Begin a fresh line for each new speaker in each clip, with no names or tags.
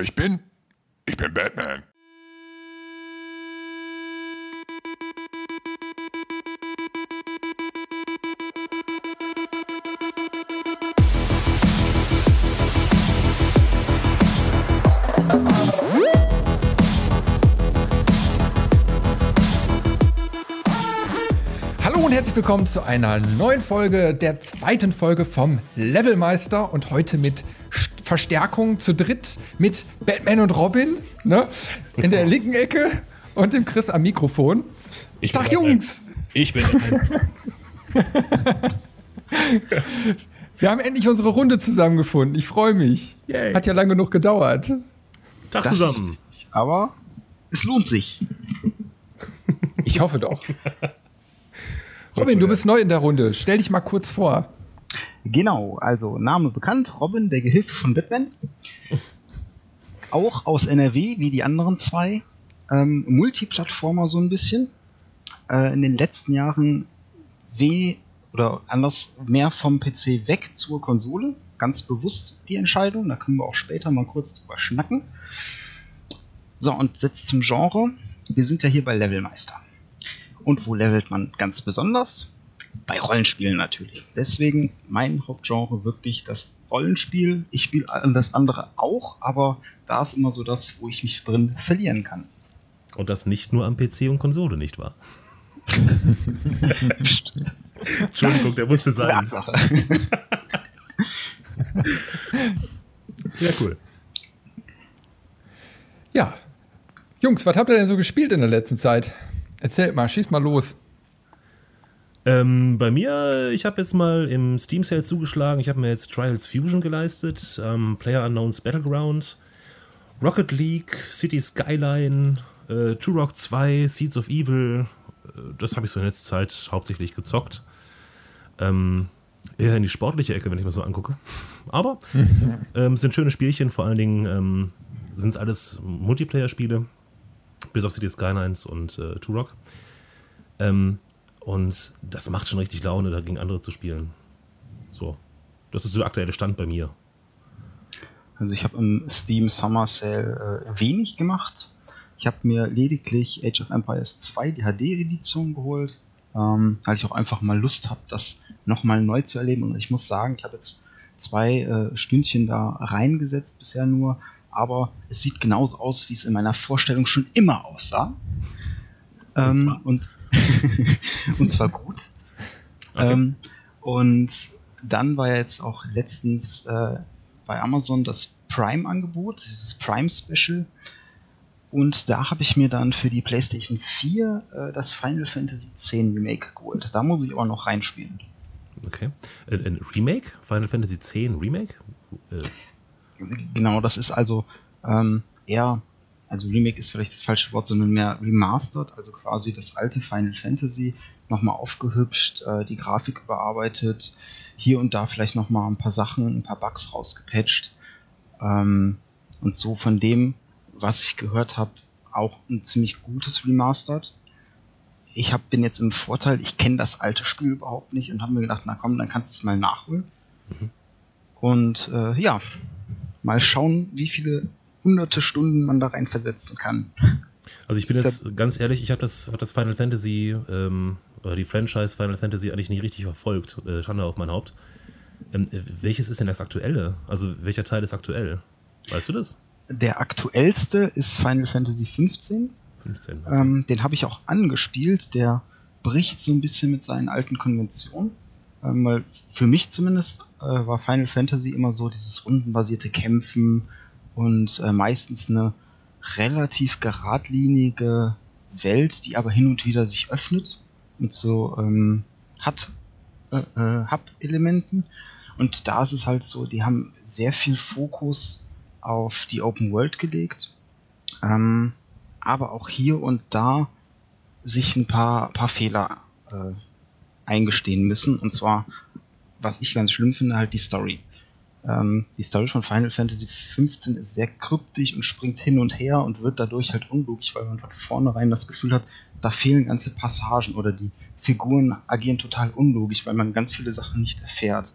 wer ich bin? Ich bin Batman.
Hallo und herzlich willkommen zu einer neuen Folge, der zweiten Folge vom Levelmeister und heute mit Verstärkung zu dritt mit Batman und Robin ne? in der linken Ecke und dem Chris am Mikrofon.
Ich
Tag. Jungs!
Ich bin.
Wir haben endlich unsere Runde zusammengefunden. Ich freue mich.
Yay.
Hat ja lange genug gedauert.
Tag
Das-
zusammen.
Aber es lohnt sich.
Ich hoffe doch. Robin, du bist neu in der Runde. Stell dich mal kurz vor.
Genau, also Name bekannt, Robin, der Gehilfe von Batman. Auch aus NRW, wie die anderen zwei. Ähm, Multiplattformer so ein bisschen. Äh, in den letzten Jahren weh oder anders mehr vom PC weg zur Konsole. Ganz bewusst die Entscheidung. Da können wir auch später mal kurz drüber schnacken. So, und jetzt zum Genre. Wir sind ja hier bei Levelmeister. Und wo levelt man ganz besonders? Bei Rollenspielen natürlich. Deswegen mein Hauptgenre wirklich das Rollenspiel. Ich spiele das andere auch, aber da ist immer so das, wo ich mich drin verlieren kann.
Und das nicht nur am PC und Konsole, nicht wahr? Entschuldigung, der musste sein. Ja, cool.
Ja. Jungs, was habt ihr denn so gespielt in der letzten Zeit? Erzählt mal, schieß mal los.
Ähm, bei mir, ich habe jetzt mal im Steam Sale zugeschlagen. Ich habe mir jetzt Trials Fusion geleistet, ähm, Player Unknowns Battleground, Rocket League, City Skyline, äh, Turok 2, Seeds of Evil. Äh, das habe ich so in letzter Zeit hauptsächlich gezockt. Ähm, eher in die sportliche Ecke, wenn ich mir so angucke. Aber ähm, sind schöne Spielchen, vor allen Dingen ähm, sind es alles Multiplayer-Spiele, bis auf City Skylines und äh, Turok. Ähm, und das macht schon richtig Laune, da gegen andere zu spielen. So. Das ist so der aktuelle Stand bei mir.
Also ich habe im Steam Summer Sale äh, wenig gemacht. Ich habe mir lediglich Age of Empires 2 die HD-Edition geholt, ähm, weil ich auch einfach mal Lust habe, das nochmal neu zu erleben. Und ich muss sagen, ich habe jetzt zwei äh, Stündchen da reingesetzt bisher nur, aber es sieht genauso aus, wie es in meiner Vorstellung schon immer aussah. Ähm, und, und zwar gut.
Okay.
Ähm, und dann war ja jetzt auch letztens äh, bei Amazon das Prime-Angebot, dieses Prime-Special. Und da habe ich mir dann für die PlayStation 4 äh, das Final Fantasy X Remake geholt. Da muss ich aber noch reinspielen.
Okay. Äh, ein Remake? Final Fantasy X Remake? Äh,
Genau, das ist also ähm, eher, also Remake ist vielleicht das falsche Wort, sondern mehr remastered, also quasi das alte Final Fantasy nochmal aufgehübscht, äh, die Grafik überarbeitet, hier und da vielleicht nochmal ein paar Sachen, ein paar Bugs rausgepatcht. Ähm, und so von dem, was ich gehört habe, auch ein ziemlich gutes Remastered. Ich hab, bin jetzt im Vorteil, ich kenne das alte Spiel überhaupt nicht und habe mir gedacht, na komm, dann kannst du es mal nachholen. Und äh, ja, mal schauen, wie viele hunderte Stunden man da rein versetzen kann.
also ich bin jetzt ganz ehrlich, ich habe das, hab das Final Fantasy, ähm, oder die Franchise Final Fantasy eigentlich nicht richtig verfolgt. Äh, Schande auf mein Haupt. Ähm, äh, welches ist denn das aktuelle? Also welcher Teil ist aktuell? Weißt du das?
Der aktuellste ist Final Fantasy 15.
15.
Ähm, den habe ich auch angespielt. Der bricht so ein bisschen mit seinen alten Konventionen. Ähm, weil für mich zumindest äh, war Final Fantasy immer so dieses rundenbasierte Kämpfen und äh, meistens eine relativ geradlinige Welt, die aber hin und wieder sich öffnet mit so ähm, Hut, äh, äh, Hub-Elementen. Und da ist es halt so, die haben sehr viel Fokus auf die Open World gelegt. Ähm, aber auch hier und da sich ein paar, paar Fehler äh, eingestehen müssen. Und zwar, was ich ganz schlimm finde, halt die Story. Ähm, die Story von Final Fantasy 15 ist sehr kryptisch und springt hin und her und wird dadurch halt unlogisch, weil man von vornherein das Gefühl hat, da fehlen ganze Passagen oder die Figuren agieren total unlogisch, weil man ganz viele Sachen nicht erfährt.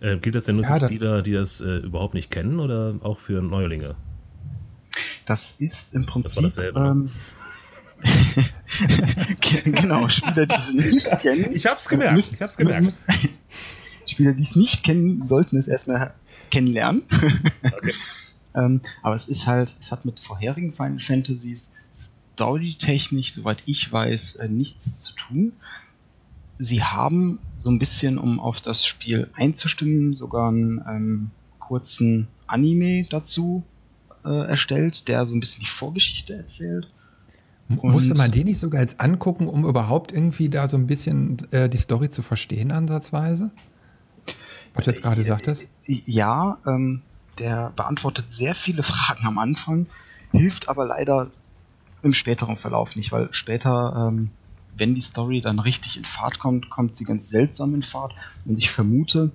Äh, gilt das denn nur
Ja,
für Spieler, die das äh, überhaupt nicht kennen oder auch für Neulinge?
Das ist im Prinzip.
Das war dasselbe, ne?
ähm, genau, Spieler, die es nicht kennen.
Ich hab's gemerkt,
müssen-
ich hab's gemerkt.
Spieler, die es nicht kennen, sollten es erstmal kennenlernen.
Okay.
ähm, aber es ist halt, es hat mit vorherigen Final Fantasies storytechnisch, soweit ich weiß, äh, nichts zu tun. Sie haben so ein bisschen, um auf das Spiel einzustimmen, sogar einen ähm, kurzen Anime dazu äh, erstellt, der so ein bisschen die Vorgeschichte erzählt. Und-
Musste man den nicht sogar jetzt angucken, um überhaupt irgendwie da so ein bisschen äh, die Story zu verstehen, ansatzweise? Was du jetzt gerade sagtest?
Ja, ähm, der beantwortet sehr viele Fragen am Anfang, hilft aber leider im späteren Verlauf nicht, weil später, ähm, wenn die Story dann richtig in Fahrt kommt, kommt sie ganz seltsam in Fahrt. Und ich vermute,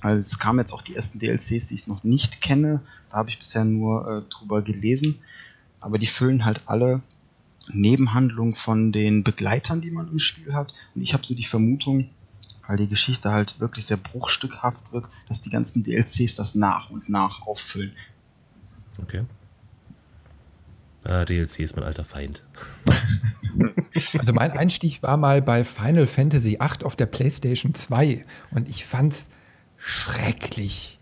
also es kamen jetzt auch die ersten DLCs, die ich noch nicht kenne, da habe ich bisher nur äh, drüber gelesen, aber die füllen halt alle Nebenhandlungen von den Begleitern, die man im Spiel hat. Und ich habe so die Vermutung, weil die Geschichte halt wirklich sehr bruchstückhaft wird, dass die ganzen DLCs das nach und nach auffüllen.
Okay. Ah, DLC ist mein alter Feind.
Also mein Einstieg war mal bei Final Fantasy VIII auf der PlayStation 2 und ich fand's schrecklich.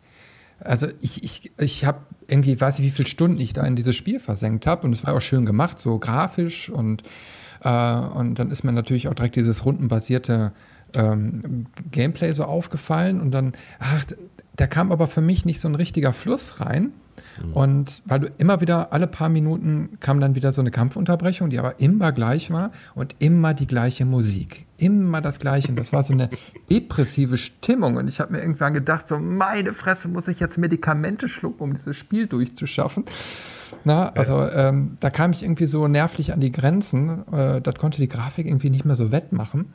Also ich, ich, ich habe irgendwie, weiß ich, wie viele Stunden ich da in dieses Spiel versenkt habe und es war auch schön gemacht, so grafisch und, äh, und dann ist mir natürlich auch direkt dieses rundenbasierte ähm, Gameplay so aufgefallen und dann, ach, da kam aber für mich nicht so ein richtiger Fluss rein. Und weil du immer wieder, alle paar Minuten kam dann wieder so eine Kampfunterbrechung, die aber immer gleich war und immer die gleiche Musik. Immer das Gleiche. Und das war so eine depressive Stimmung. Und ich habe mir irgendwann gedacht, so meine Fresse, muss ich jetzt Medikamente schlucken, um dieses Spiel durchzuschaffen. Na, also ähm, da kam ich irgendwie so nervlich an die Grenzen. Äh, das konnte die Grafik irgendwie nicht mehr so wettmachen.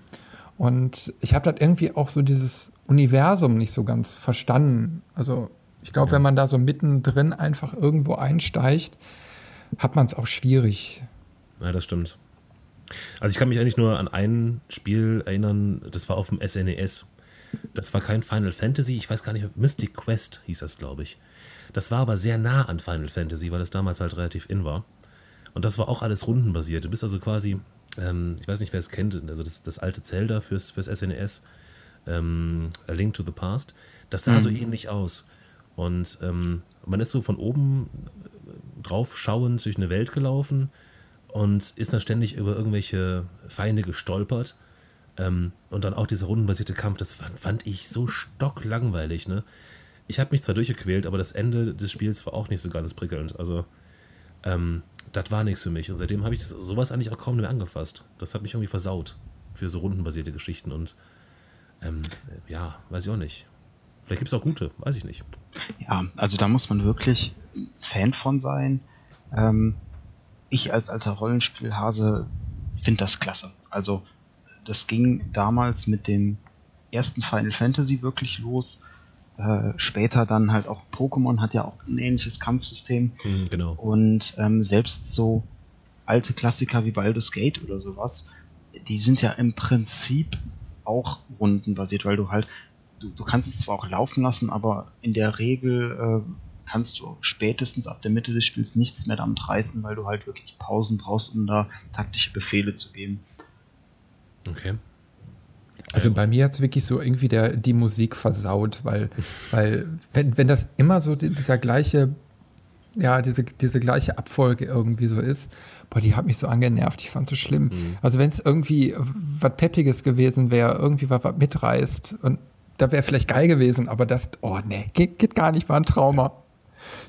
Und ich habe das irgendwie auch so dieses Universum nicht so ganz verstanden. Also ich glaube, wenn man da so mittendrin einfach irgendwo einsteigt, hat man es auch schwierig.
Ja, das stimmt. Also ich kann mich eigentlich nur an ein Spiel erinnern, das war auf dem SNES. Das war kein Final Fantasy, ich weiß gar nicht, Mystic Quest hieß das, glaube ich. Das war aber sehr nah an Final Fantasy, weil es damals halt relativ in war. Und das war auch alles rundenbasiert. Du bist also quasi, ähm, ich weiß nicht, wer es kennt, also das, das alte Zelda fürs, fürs SNES, ähm, A Link to the Past, das sah so ähnlich aus. Und ähm, man ist so von oben drauf schauend durch eine Welt gelaufen und ist dann ständig über irgendwelche Feinde gestolpert. Ähm, und dann auch dieser rundenbasierte Kampf, das fand, fand ich so stocklangweilig. Ne? Ich habe mich zwar durchgequält, aber das Ende des Spiels war auch nicht so ganz prickelnd. Also, ähm, das war nichts für mich. Und seitdem habe ich sowas eigentlich auch kaum mehr angefasst. Das hat mich irgendwie versaut für so rundenbasierte Geschichten. Und ähm, ja, weiß ich auch nicht. Vielleicht gibt es auch gute, weiß ich nicht.
Ja, also da muss man wirklich Fan von sein. Ähm, ich als alter Rollenspielhase finde das klasse. Also das ging damals mit dem ersten Final Fantasy wirklich los. Äh, später dann halt auch Pokémon hat ja auch ein ähnliches Kampfsystem.
Hm, genau.
Und ähm, selbst so alte Klassiker wie Baldur's Gate oder sowas, die sind ja im Prinzip auch rundenbasiert, weil du halt, du, du kannst es zwar auch laufen lassen, aber in der Regel äh, kannst du spätestens ab der Mitte des Spiels nichts mehr damit reißen, weil du halt wirklich Pausen brauchst, um da taktische Befehle zu geben.
Okay.
Also bei mir hat es wirklich so irgendwie der, die Musik versaut, weil, weil wenn, wenn das immer so die, dieser gleiche, ja, diese, diese gleiche Abfolge irgendwie so ist, boah, die hat mich so angenervt, ich fand so schlimm. Also wenn es irgendwie was Peppiges gewesen wäre, irgendwie was, was mitreißt und da wäre vielleicht geil gewesen, aber das, oh nee, geht, geht gar nicht, war ein Trauma.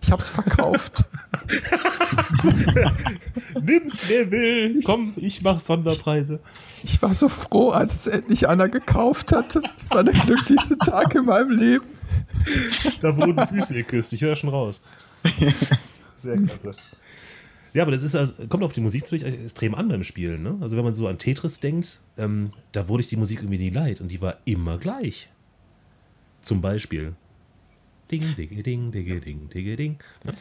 Ich hab's verkauft.
Nimm's, wer will. Komm, ich mach Sonderpreise.
Ich war so froh, als es endlich einer gekauft hatte. Es war der glücklichste Tag in meinem Leben.
Da wurden Füße geküsst, ich höre schon raus. Sehr klasse. Ja, aber das ist also, kommt auf die Musik natürlich extrem an beim Spielen. Ne? Also wenn man so an Tetris denkt, ähm, da wurde ich die Musik irgendwie nie leid und die war immer gleich. Zum Beispiel. Ding, ding, ding, ding, ding, ding, ding. Ne?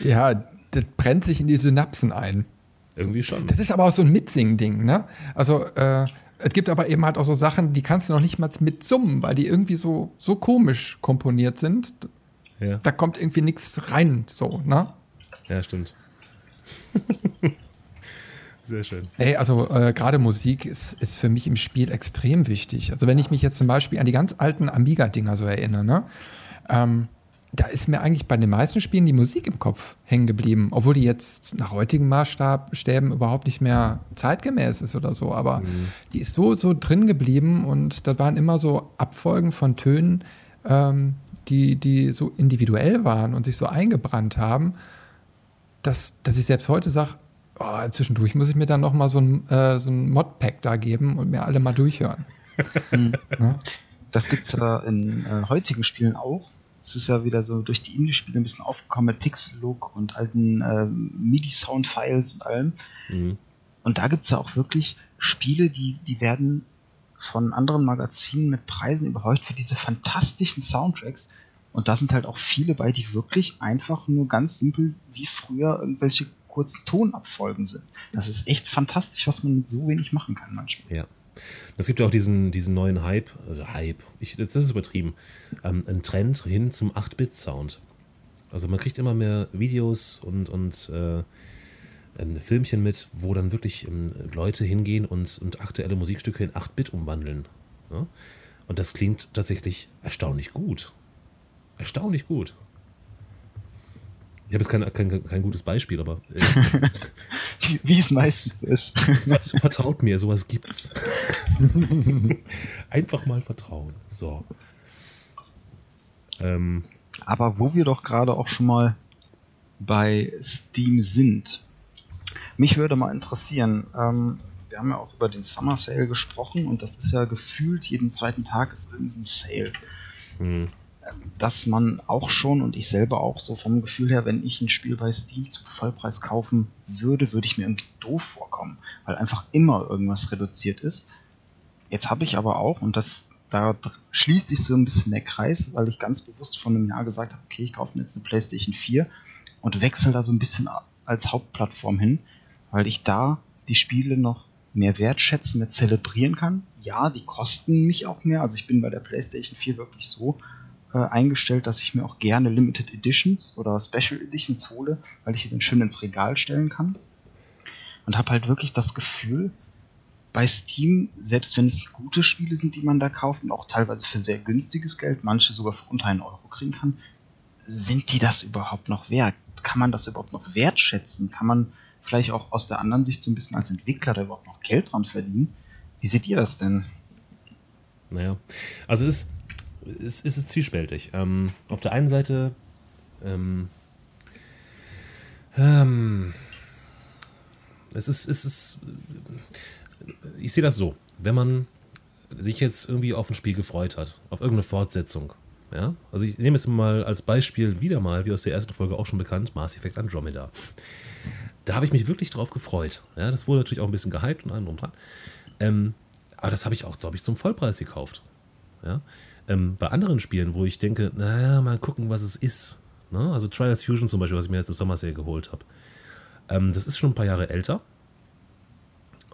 Ja, das brennt sich in die Synapsen ein.
Irgendwie schon.
Das ist aber auch so ein Mitsing-Ding, ne? Also, äh, es gibt aber eben halt auch so Sachen, die kannst du noch nicht mal mitsummen, weil die irgendwie so, so komisch komponiert sind.
Ja,
Da kommt irgendwie nichts rein, so, ne?
ja, stimmt. Sehr schön.
Ey, also äh, gerade Musik ist, ist für mich im Spiel extrem wichtig. Also wenn ich mich jetzt zum Beispiel an die ganz alten Amiga-Dinger so erinnere, ne? Ähm, da ist mir eigentlich bei den meisten Spielen die Musik im Kopf hängen geblieben, obwohl die jetzt nach heutigen Maßstäben überhaupt nicht mehr zeitgemäß ist oder so. Aber mhm. die ist so, so drin geblieben und da waren immer so Abfolgen von Tönen, ähm, die, die so individuell waren und sich so eingebrannt haben, dass, dass ich selbst heute sage, oh, zwischendurch muss ich mir dann noch mal so ein, äh, so ein Modpack da geben und mir alle mal durchhören.
Mhm. Ja? Das gibt es ja in äh, heutigen Spielen auch es ist ja wieder so durch die Indie-Spiele ein bisschen aufgekommen mit Pixel-Look und alten äh, MIDI-Sound-Files und allem. Mhm. Und da gibt es ja auch wirklich Spiele, die, die werden von anderen Magazinen mit Preisen überhäuft für diese fantastischen Soundtracks. Und da sind halt auch viele bei, die wirklich einfach nur ganz simpel wie früher irgendwelche kurzen Tonabfolgen sind. Das ist echt fantastisch, was man mit so wenig machen kann manchmal.
Ja. Es gibt ja auch diesen, diesen neuen Hype, also Hype, ich, das ist übertrieben, ähm, ein Trend hin zum 8-Bit-Sound. Also man kriegt immer mehr Videos und, und äh, Filmchen mit, wo dann wirklich ähm, Leute hingehen und, und aktuelle Musikstücke in 8-Bit umwandeln. Ja? Und das klingt tatsächlich erstaunlich gut. Erstaunlich gut. Ich habe jetzt kein, kein, kein gutes Beispiel, aber. Äh,
Wie es meistens ist.
Vertraut mir, sowas gibt's. Einfach mal vertrauen. So.
Ähm, aber wo wir doch gerade auch schon mal bei Steam sind. Mich würde mal interessieren, ähm, wir haben ja auch über den Summer Sale gesprochen und das ist ja gefühlt, jeden zweiten Tag ist irgendein Sale. Hm dass man auch schon und ich selber auch so vom Gefühl her, wenn ich ein Spiel bei Steam zu Vollpreis kaufen würde, würde ich mir irgendwie doof vorkommen, weil einfach immer irgendwas reduziert ist. Jetzt habe ich aber auch, und das da schließt sich so ein bisschen der Kreis, weil ich ganz bewusst vor einem Jahr gesagt habe, okay, ich kaufe mir jetzt eine PlayStation 4 und wechsle da so ein bisschen als Hauptplattform hin, weil ich da die Spiele noch mehr wertschätzen, mehr zelebrieren kann. Ja, die kosten mich auch mehr. Also ich bin bei der PlayStation 4 wirklich so, äh, eingestellt, dass ich mir auch gerne Limited Editions oder Special Editions hole, weil ich die dann schön ins Regal stellen kann. Und habe halt wirklich das Gefühl, bei Steam, selbst wenn es gute Spiele sind, die man da kauft und auch teilweise für sehr günstiges Geld, manche sogar für unter einen Euro kriegen kann, sind die das überhaupt noch wert? Kann man das überhaupt noch wertschätzen? Kann man vielleicht auch aus der anderen Sicht so ein bisschen als Entwickler da überhaupt noch Geld dran verdienen? Wie seht ihr das denn?
Naja, also es ist ist, ist es zwiespältig. Ähm, auf der einen Seite, ähm, ähm, es ist, es ist, ich sehe das so, wenn man sich jetzt irgendwie auf ein Spiel gefreut hat, auf irgendeine Fortsetzung, ja, also ich nehme jetzt mal als Beispiel wieder mal, wie aus der ersten Folge auch schon bekannt, Mass Effect Andromeda. Da habe ich mich wirklich drauf gefreut. Ja, das wurde natürlich auch ein bisschen gehypt und allem drum dran. Ähm, aber das habe ich auch, glaube ich, zum Vollpreis gekauft. Ja? Ähm, bei anderen Spielen, wo ich denke, naja, mal gucken, was es ist. Ne? Also Trials Fusion zum Beispiel, was ich mir jetzt im Sommer sehr geholt habe. Ähm, das ist schon ein paar Jahre älter.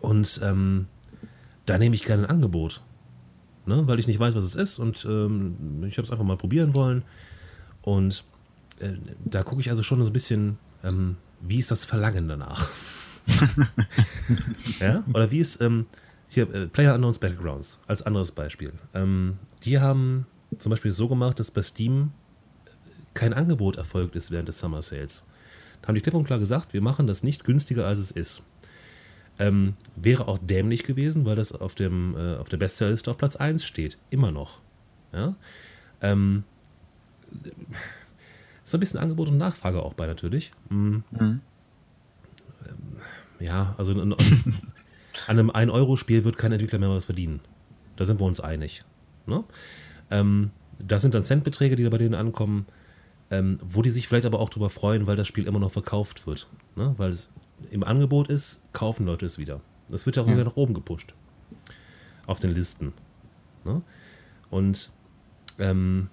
Und ähm, da nehme ich gerne ein Angebot. Ne? Weil ich nicht weiß, was es ist. Und ähm, ich habe es einfach mal probieren wollen. Und äh, da gucke ich also schon so ein bisschen, ähm, wie ist das Verlangen danach? ja? Oder wie ist, ähm, hier, äh, Player Unknowns Battlegrounds als anderes Beispiel. Ähm, die haben zum Beispiel so gemacht, dass bei Steam kein Angebot erfolgt ist während des Summer Sales. Da haben die klipp und klar gesagt, wir machen das nicht günstiger, als es ist. Ähm, wäre auch dämlich gewesen, weil das auf, dem, äh, auf der Bestsellerliste auf Platz 1 steht. Immer noch. Ja? Ähm, ist ein bisschen Angebot und Nachfrage auch bei natürlich. Mhm. Mhm. ja, also an einem 1-Euro-Spiel wird kein Entwickler mehr was verdienen. Da sind wir uns einig. Ne? Ähm, das sind dann Centbeträge, die da bei denen ankommen, ähm, wo die sich vielleicht aber auch darüber freuen, weil das Spiel immer noch verkauft wird. Ne? Weil es im Angebot ist, kaufen Leute es wieder. Das wird ja auch wieder nach oben gepusht. Auf den Listen. Ne? Und ähm,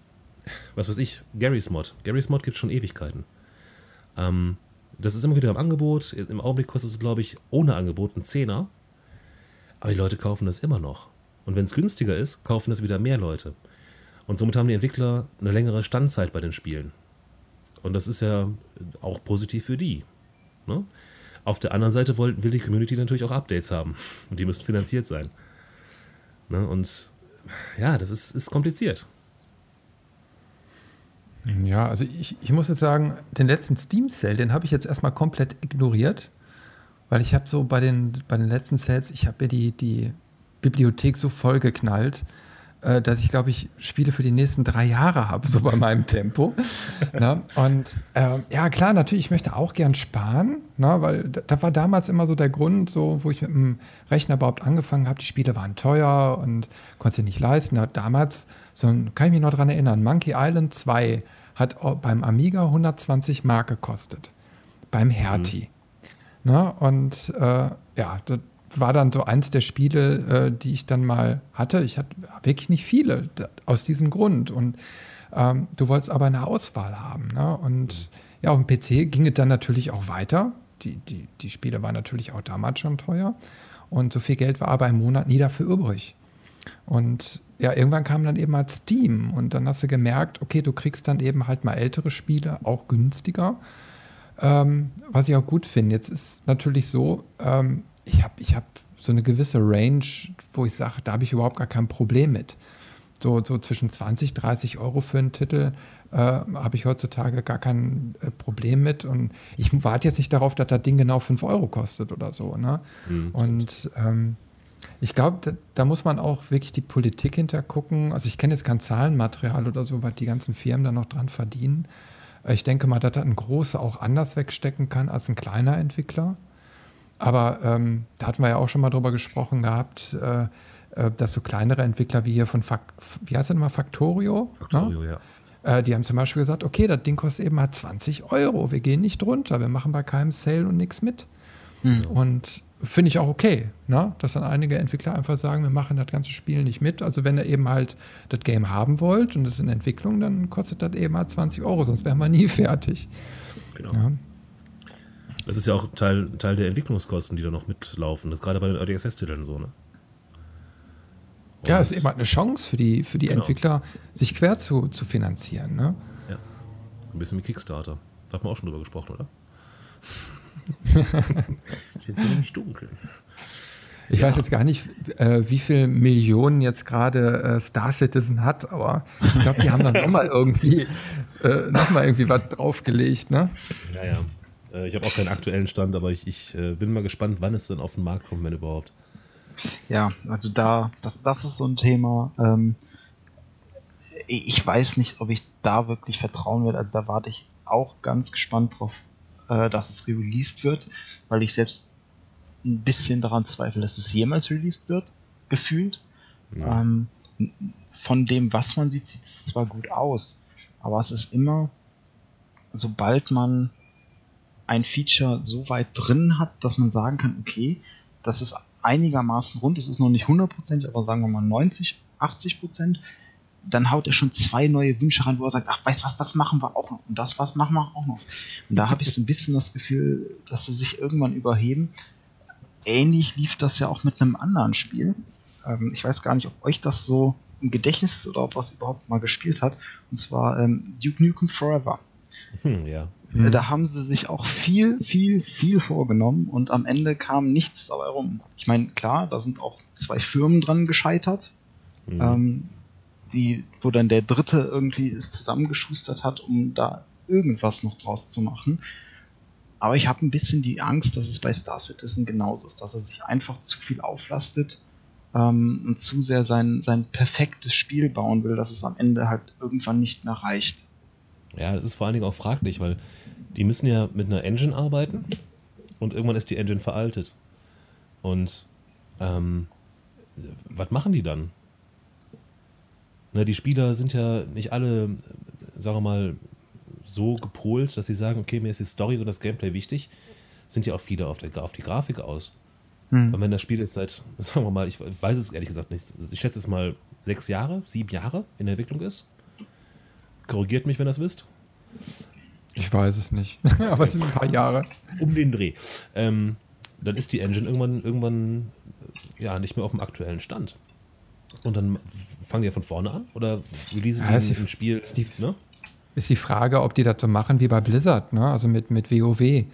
was weiß ich, Gary's Mod. Gary's Mod gibt es schon Ewigkeiten. Ähm, das ist immer wieder im Angebot. Im Augenblick kostet es, glaube ich, ohne Angebot einen Zehner. Aber die Leute kaufen das immer noch. Und wenn es günstiger ist, kaufen es wieder mehr Leute. Und somit haben die Entwickler eine längere Standzeit bei den Spielen. Und das ist ja auch positiv für die. Ne? Auf der anderen Seite will, die Community natürlich auch Updates haben. Und die müssen finanziert sein. Ne? Und ja, das ist, ist kompliziert.
Ja, also ich, ich muss jetzt sagen, den letzten Steam Sale, den habe ich jetzt erstmal komplett ignoriert, weil ich habe so bei den, bei den letzten Sales, ich habe mir die, die Bibliothek so voll geknallt, äh, dass ich, glaube ich, Spiele für die nächsten drei Jahre habe, so bei meinem Tempo. ne? Und äh, ja, klar, natürlich, ich möchte auch gern sparen, ne? weil da war damals immer so der Grund, so, wo ich mit dem Rechner überhaupt angefangen habe. Die Spiele waren teuer und konnte sie nicht leisten. Da damals, so kann ich mich noch daran erinnern, Monkey Island 2 hat beim Amiga 120 Mark gekostet. Beim Hertie. Mhm. Ne? Und äh, ja, das war dann so eins der Spiele, äh, die ich dann mal hatte. Ich hatte wirklich nicht viele aus diesem Grund. Und ähm, du wolltest aber eine Auswahl haben. Ne? Und ja, auf dem PC ging es dann natürlich auch weiter. Die, die, die Spiele waren natürlich auch damals schon teuer. Und so viel Geld war aber im Monat nie dafür übrig. Und ja, irgendwann kam dann eben mal Steam und dann hast du gemerkt, okay, du kriegst dann eben halt mal ältere Spiele auch günstiger. Ähm, was ich auch gut finde. Jetzt ist natürlich so, ähm, ich habe ich hab so eine gewisse Range, wo ich sage, da habe ich überhaupt gar kein Problem mit. So, so zwischen 20, 30 Euro für einen Titel äh, habe ich heutzutage gar kein äh, Problem mit. Und ich warte jetzt nicht darauf, dass das Ding genau 5 Euro kostet oder so. Ne? Mhm. Und ähm, ich glaube, da, da, muss man auch wirklich die Politik hintergucken. Also ich kenne jetzt kein Zahlenmaterial oder so, was die ganzen Firmen da noch dran verdienen. Ich denke mal, dass das ein großer auch anders wegstecken kann als ein kleiner Entwickler. Aber ähm, da hatten wir ja auch schon mal drüber gesprochen gehabt, äh, äh dass so kleinere Entwickler wie hier von, Fakt, wie heißt das immer, Factorio?
Ne? Factorio, ne?
ja. Äh, die haben zum Beispiel gesagt, okay, das Ding kostet eben mal 20 Euro, wir gehen nicht drunter, wir machen bei keinem Sale und nichts mit. Mhm. Und finde ich auch okay, ne? dass dann einige Entwickler einfach sagen, wir machen das ganze Spiel nicht mit. Also wenn ihr eben halt das Game haben wollt und es ist in Entwicklung, dann kostet das eben mal 20 Euro, sonst wären wir nie fertig. Genau. Ja.
Das ist ja auch Teil, Teil der Entwicklungskosten, die da noch mitlaufen. Das ist gerade bei den Early Access-Titeln so, ne?
Und ja, es ist eben halt eine Chance für die, für die genau. Entwickler, sich quer zu, zu finanzieren, ne?
Ja. Ein bisschen wie Kickstarter. Da hat man auch schon drüber gesprochen, oder?
Steht so nämlich dunkel. Ich ja. weiß jetzt gar nicht, äh, wie viele Millionen jetzt gerade äh, Star Citizen hat, aber ich glaube, die haben dann nochmal irgendwie, äh, noch irgendwie was draufgelegt, ne?
Ja, ja. Äh, ich habe auch keinen aktuellen Stand, aber ich, ich äh, bin mal gespannt, wann es denn auf den Markt kommt, wenn überhaupt.
Ja, also da, das, das ist so ein Thema. Ähm, ich weiß nicht, ob ich da wirklich vertrauen werde. Also da warte ich auch ganz gespannt drauf, äh, dass es released wird, weil ich selbst ein bisschen daran zweifle, dass es jemals released wird, gefühlt. Ja. Ähm, von dem, was man sieht, sieht es zwar gut aus, aber es ist immer, sobald man ein Feature so weit drin hat, dass man sagen kann, okay, das ist einigermaßen rund, es ist noch nicht 100%, aber sagen wir mal 90, 80%, dann haut er schon zwei neue Wünsche rein, wo er sagt, ach, weißt du was, das machen wir auch noch und das was machen wir auch noch. Und da habe ich so ein bisschen das Gefühl, dass sie sich irgendwann überheben. Ähnlich lief das ja auch mit einem anderen Spiel. Ähm, ich weiß gar nicht, ob euch das so im Gedächtnis ist oder ob was überhaupt mal gespielt hat. Und zwar ähm, Duke Nukem Forever.
Hm, ja.
Mhm. Da haben sie sich auch viel, viel, viel vorgenommen und am Ende kam nichts dabei rum. Ich meine, klar, da sind auch zwei Firmen dran gescheitert, mhm. ähm, die, wo dann der dritte irgendwie es zusammengeschustert hat, um da irgendwas noch draus zu machen. Aber ich habe ein bisschen die Angst, dass es bei Star Citizen genauso ist, dass er sich einfach zu viel auflastet ähm, und zu sehr sein, sein perfektes Spiel bauen will, dass es am Ende halt irgendwann nicht mehr reicht.
Ja, das ist vor allen Dingen auch fraglich, weil die müssen ja mit einer Engine arbeiten und irgendwann ist die Engine veraltet. Und ähm, was machen die dann? Ne, die Spieler sind ja nicht alle, sagen wir mal, so gepolt, dass sie sagen, okay, mir ist die Story und das Gameplay wichtig. Sind ja auch viele auf, der, auf die Grafik aus. Hm. Und wenn das Spiel jetzt seit, sagen wir mal, ich weiß es ehrlich gesagt nicht, ich schätze es mal sechs Jahre, sieben Jahre in der Entwicklung ist. Korrigiert mich, wenn ihr das wisst.
Ich weiß es nicht, aber es sind ein paar Jahre.
Um den Dreh. Ähm, dann ist die Engine irgendwann, irgendwann ja, nicht mehr auf dem aktuellen Stand. Und dann fangen die ja von vorne an? Oder releasen ja, die ein Spiel?
Ist die, ne? ist die Frage, ob die das so machen wie bei Blizzard, ne? also mit, mit WoW.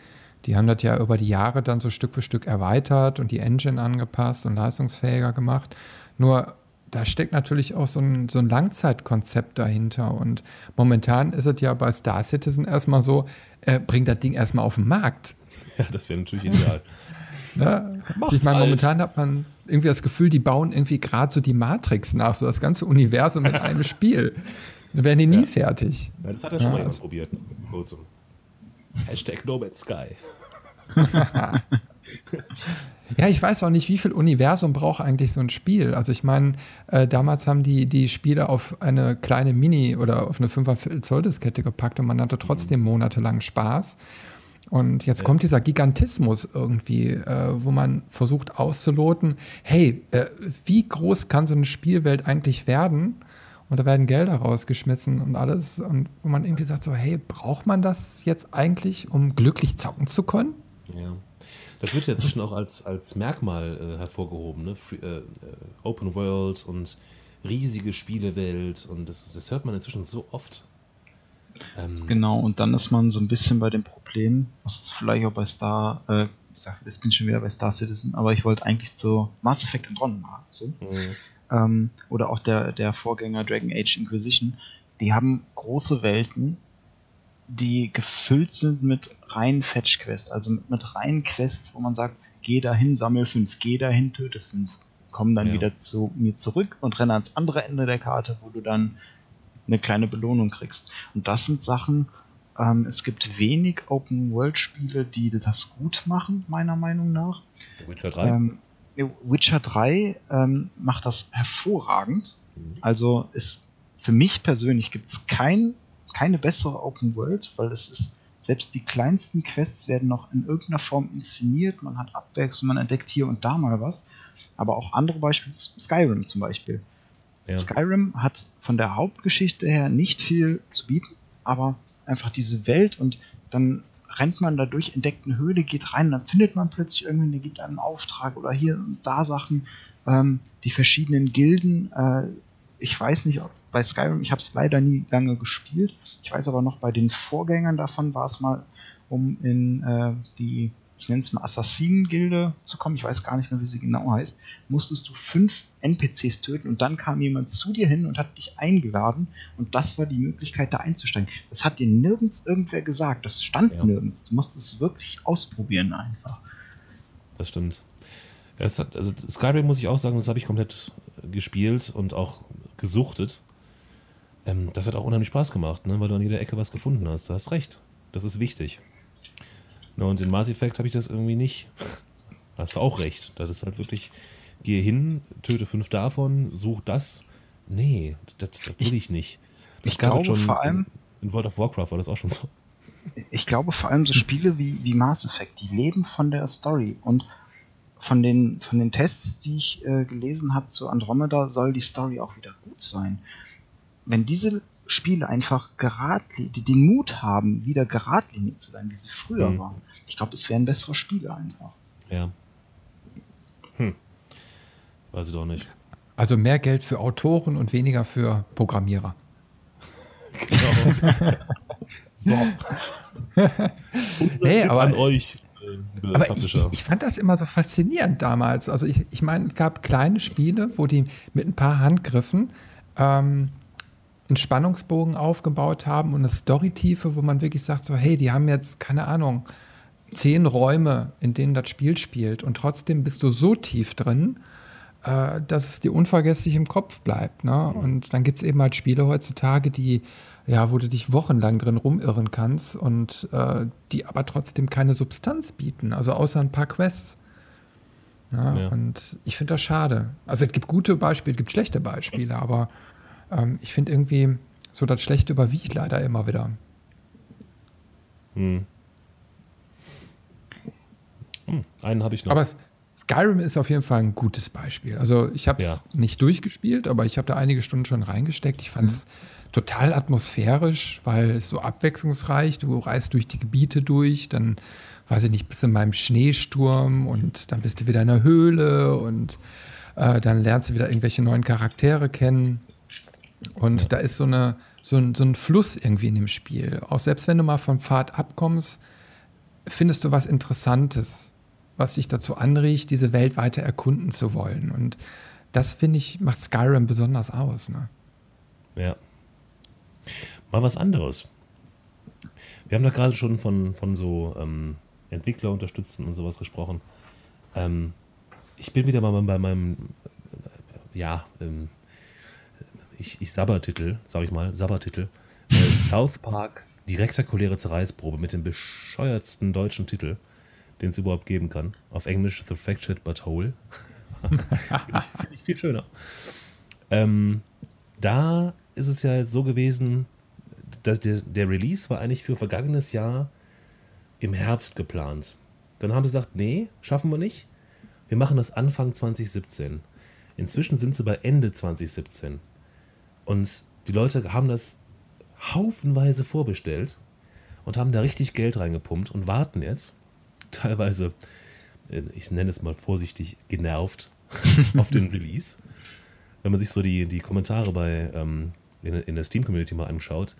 Die haben das ja über die Jahre dann so Stück für Stück erweitert und die Engine angepasst und leistungsfähiger gemacht. Nur da steckt natürlich auch so ein, so ein Langzeitkonzept dahinter. Und momentan ist es ja bei Star Citizen erstmal so, äh, bringt das Ding erstmal auf den Markt.
Ja, das wäre natürlich ideal.
ne? also ich meine, momentan hat man irgendwie das Gefühl, die bauen irgendwie gerade so die Matrix nach, so das ganze Universum mit einem Spiel. Dann werden die nie ja. fertig.
Ja, das hat er schon ja. mal ausprobiert. Also. Hashtag Nomad Sky.
ja, ich weiß auch nicht, wie viel Universum braucht eigentlich so ein Spiel. Also ich meine, äh, damals haben die die Spiele auf eine kleine Mini- oder auf eine 5 Zoll Diskette gepackt und man hatte trotzdem monatelang Spaß. Und jetzt ja. kommt dieser Gigantismus irgendwie, äh, wo man versucht auszuloten, hey, äh, wie groß kann so eine Spielwelt eigentlich werden? Und da werden Gelder rausgeschmissen und alles. Und wo man irgendwie sagt so, hey, braucht man das jetzt eigentlich, um glücklich zocken zu können?
Ja. Das wird ja inzwischen auch als, als Merkmal äh, hervorgehoben, ne? Free, äh, äh, Open World und riesige Spielewelt und das, das hört man inzwischen so oft.
Ähm, genau, und dann ist man so ein bisschen bei dem Problem, was ist vielleicht auch bei Star, äh, ich sag, jetzt bin ich schon wieder bei Star Citizen, aber ich wollte eigentlich zu Mass Effect Andromeda, so. Mhm. Ähm, oder auch der, der Vorgänger Dragon Age Inquisition, die haben große Welten, die gefüllt sind mit reinen Fetch-Quests, also mit, mit reinen Quests, wo man sagt, geh dahin, sammel fünf, geh dahin, töte fünf, komm dann ja. wieder zu mir zurück und renne ans andere Ende der Karte, wo du dann eine kleine Belohnung kriegst. Und das sind Sachen, ähm, es gibt wenig Open-World-Spiele, die das gut machen, meiner Meinung nach.
Witcher 3?
Ähm, Witcher 3 ähm, macht das hervorragend. Mhm. Also ist für mich persönlich gibt es kein, keine bessere Open World, weil es ist selbst die kleinsten Quests werden noch in irgendeiner Form inszeniert. Man hat Abwechslung, man entdeckt hier und da mal was. Aber auch andere Beispiele, Skyrim zum Beispiel. Ja. Skyrim hat von der Hauptgeschichte her nicht viel zu bieten, aber einfach diese Welt und dann rennt man da durch, entdeckt eine Höhle, geht rein, dann findet man plötzlich irgendwie, der gibt einen Auftrag oder hier und da Sachen, ähm, die verschiedenen Gilden. Äh, ich weiß nicht, ob bei Skyrim, ich habe es leider nie lange gespielt. Ich weiß aber noch, bei den Vorgängern davon war es mal, um in äh, die ich nenne es mal Assassinen-Gilde zu kommen, ich weiß gar nicht mehr, wie sie genau heißt, musstest du fünf NPCs töten und dann kam jemand zu dir hin und hat dich eingeladen und das war die Möglichkeit, da einzusteigen. Das hat dir nirgends irgendwer gesagt, das stand ja. nirgends. Du musst es wirklich ausprobieren einfach.
Das stimmt. Hat, also Skyrim muss ich auch sagen, das habe ich komplett gespielt und auch gesuchtet. Ähm, das hat auch unheimlich Spaß gemacht, ne? weil du an jeder Ecke was gefunden hast. Du hast recht. Das ist wichtig. Na, und in Mass Effect habe ich das irgendwie nicht. Hast du auch recht. Das ist halt wirklich, gehe hin, töte fünf davon, such das. Nee, das, das will ich nicht.
Das ich glaube schon vor allem.
In, in World of Warcraft war das auch schon so.
Ich glaube vor allem so Spiele wie, wie Mass Effect, die leben von der Story. Und von den, von den Tests, die ich äh, gelesen habe zu Andromeda, soll die Story auch wieder gut sein. Wenn diese Spiele einfach geradlinig, den Mut haben, wieder geradlinig zu sein, wie sie früher mhm. waren. Ich glaube, es wären bessere Spiele einfach.
Ja. Hm. Weiß ich doch nicht.
Also mehr Geld für Autoren und weniger für Programmierer. genau.
so. hey, aber, an euch.
Äh, aber ich, ich, fand das immer so faszinierend damals. Also ich, ich meine, es gab kleine Spiele, wo die mit ein paar Handgriffen ähm, einen Spannungsbogen aufgebaut haben und eine Storytiefe, wo man wirklich sagt, so, hey, die haben jetzt, keine Ahnung, zehn Räume, in denen das Spiel spielt und trotzdem bist du so tief drin, äh, dass es dir unvergesslich im Kopf bleibt. Ne? Und dann gibt es eben halt Spiele heutzutage, die, ja, wo du dich wochenlang drin rumirren kannst und äh, die aber trotzdem keine Substanz bieten, also außer ein paar Quests. Ja, ja. Und ich finde das schade. Also es gibt gute Beispiele, es gibt schlechte Beispiele, aber ähm, ich finde irgendwie, so das Schlechte überwiegt leider immer wieder.
Hm. Hm, einen habe ich noch.
Aber Skyrim ist auf jeden Fall ein gutes Beispiel. Also ich habe es ja. nicht durchgespielt, aber ich habe da einige Stunden schon reingesteckt. Ich fand es mhm. total atmosphärisch, weil es so abwechslungsreich. Du reist durch die Gebiete durch, dann weiß ich nicht, bist in meinem Schneesturm und dann bist du wieder in der Höhle und äh, dann lernst du wieder irgendwelche neuen Charaktere kennen. Und ja. da ist so, eine, so, ein, so ein Fluss irgendwie in dem Spiel. Auch selbst wenn du mal vom Pfad abkommst, findest du was Interessantes, was sich dazu anregt, diese Welt weiter erkunden zu wollen. Und das, finde ich, macht Skyrim besonders aus. Ne?
Ja. Mal was anderes. Wir haben da gerade schon von, von so ähm, Entwickler unterstützen und sowas gesprochen. Ähm, ich bin wieder mal bei meinem, ja, ähm, ich, ich Sabbertitel, sag ich mal, Sabbertitel. Äh, South Park, die rektakuläre Zerreißprobe mit dem bescheuertsten deutschen Titel, den es überhaupt geben kann. Auf Englisch The Fractured But Whole. Finde ich, find ich, viel schöner. Ähm, da ist es ja so gewesen, dass der, der Release war eigentlich für vergangenes Jahr im Herbst geplant. Dann haben sie gesagt, nee, schaffen wir nicht. Wir machen das Anfang 2017. Inzwischen sind sie bei Ende 2017. Und die Leute haben das haufenweise vorbestellt und haben da richtig Geld reingepumpt und warten jetzt, teilweise, äh, ich nenne es mal vorsichtig, genervt auf den Release. Wenn man sich so die, die Kommentare bei ähm, in, in der Steam-Community mal anschaut,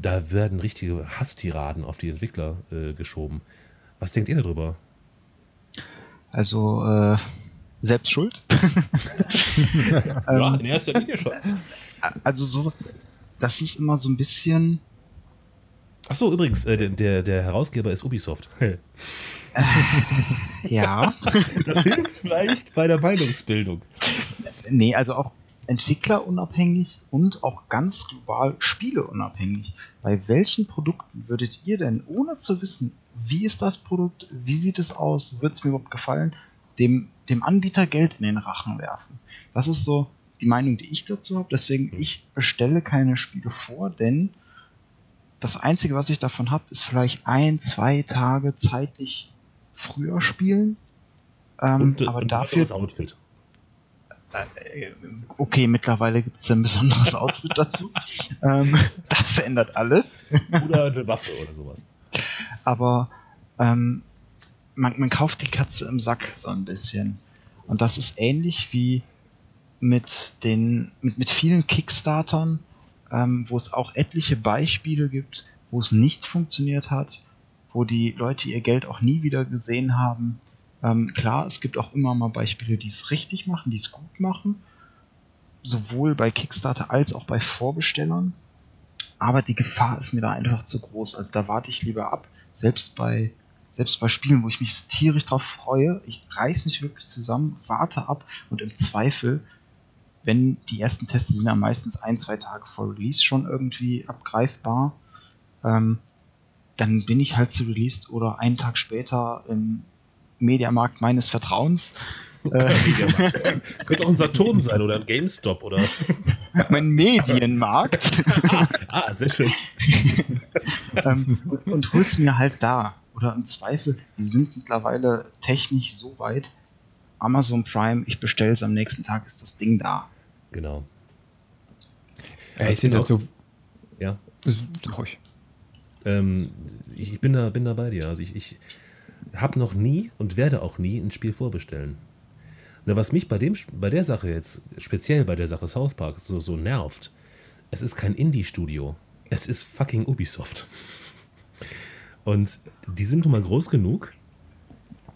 da werden richtige Hasstiraden auf die Entwickler äh, geschoben. Was denkt ihr darüber?
Also, äh, selbst schuld.
ja, in erster Linie schon.
Also so, das ist immer so ein bisschen.
Achso, übrigens, äh, der, der Herausgeber ist Ubisoft.
ja.
Das hilft vielleicht bei der Meinungsbildung.
Nee, also auch entwicklerunabhängig und auch ganz global spieleunabhängig. Bei welchen Produkten würdet ihr denn, ohne zu wissen, wie ist das Produkt, wie sieht es aus, wird es mir überhaupt gefallen, dem, dem Anbieter Geld in den Rachen werfen? Das ist so die Meinung, die ich dazu habe. Deswegen, ich bestelle keine Spiele vor, denn das Einzige, was ich davon habe, ist vielleicht ein, zwei Tage zeitlich früher spielen.
Ähm, und, aber und dafür das Outfit.
Äh, okay, mittlerweile gibt es ein besonderes Outfit dazu. ähm, das ändert alles.
Oder eine Waffe oder sowas.
Aber ähm, man, man kauft die Katze im Sack so ein bisschen. Und das ist ähnlich wie mit den mit, mit vielen Kickstartern, ähm, wo es auch etliche Beispiele gibt, wo es nicht funktioniert hat, wo die Leute ihr Geld auch nie wieder gesehen haben ähm, klar, es gibt auch immer mal Beispiele, die es richtig machen, die es gut machen, sowohl bei Kickstarter als auch bei Vorbestellern. Aber die Gefahr ist mir da einfach zu groß. Also da warte ich lieber ab. Selbst bei, selbst bei Spielen, wo ich mich tierisch drauf freue, ich reiß mich wirklich zusammen, warte ab und im Zweifel, wenn die ersten Tests sind ja meistens ein, zwei Tage vor Release schon irgendwie abgreifbar, ähm, dann bin ich halt zu Release oder einen Tag später im Mediamarkt meines Vertrauens.
Äh, Könnte auch ein Saturn sein oder ein GameStop oder.
mein Medienmarkt.
ah, ah, sehr schön.
ähm, und, und hol's mir halt da. Oder im Zweifel, die sind mittlerweile technisch so weit. Amazon Prime, ich bestelle es am nächsten Tag, ist das Ding da.
Genau.
Ja, ich sehe dazu.
Ja.
Ruhig.
Ähm, ich bin da, bin da bei dir. Also ich, ich habe noch nie und werde auch nie ein Spiel vorbestellen. Na, was mich bei, dem, bei der Sache jetzt, speziell bei der Sache South Park, so, so nervt, es ist kein Indie-Studio. Es ist fucking Ubisoft. Und die sind nun mal groß genug,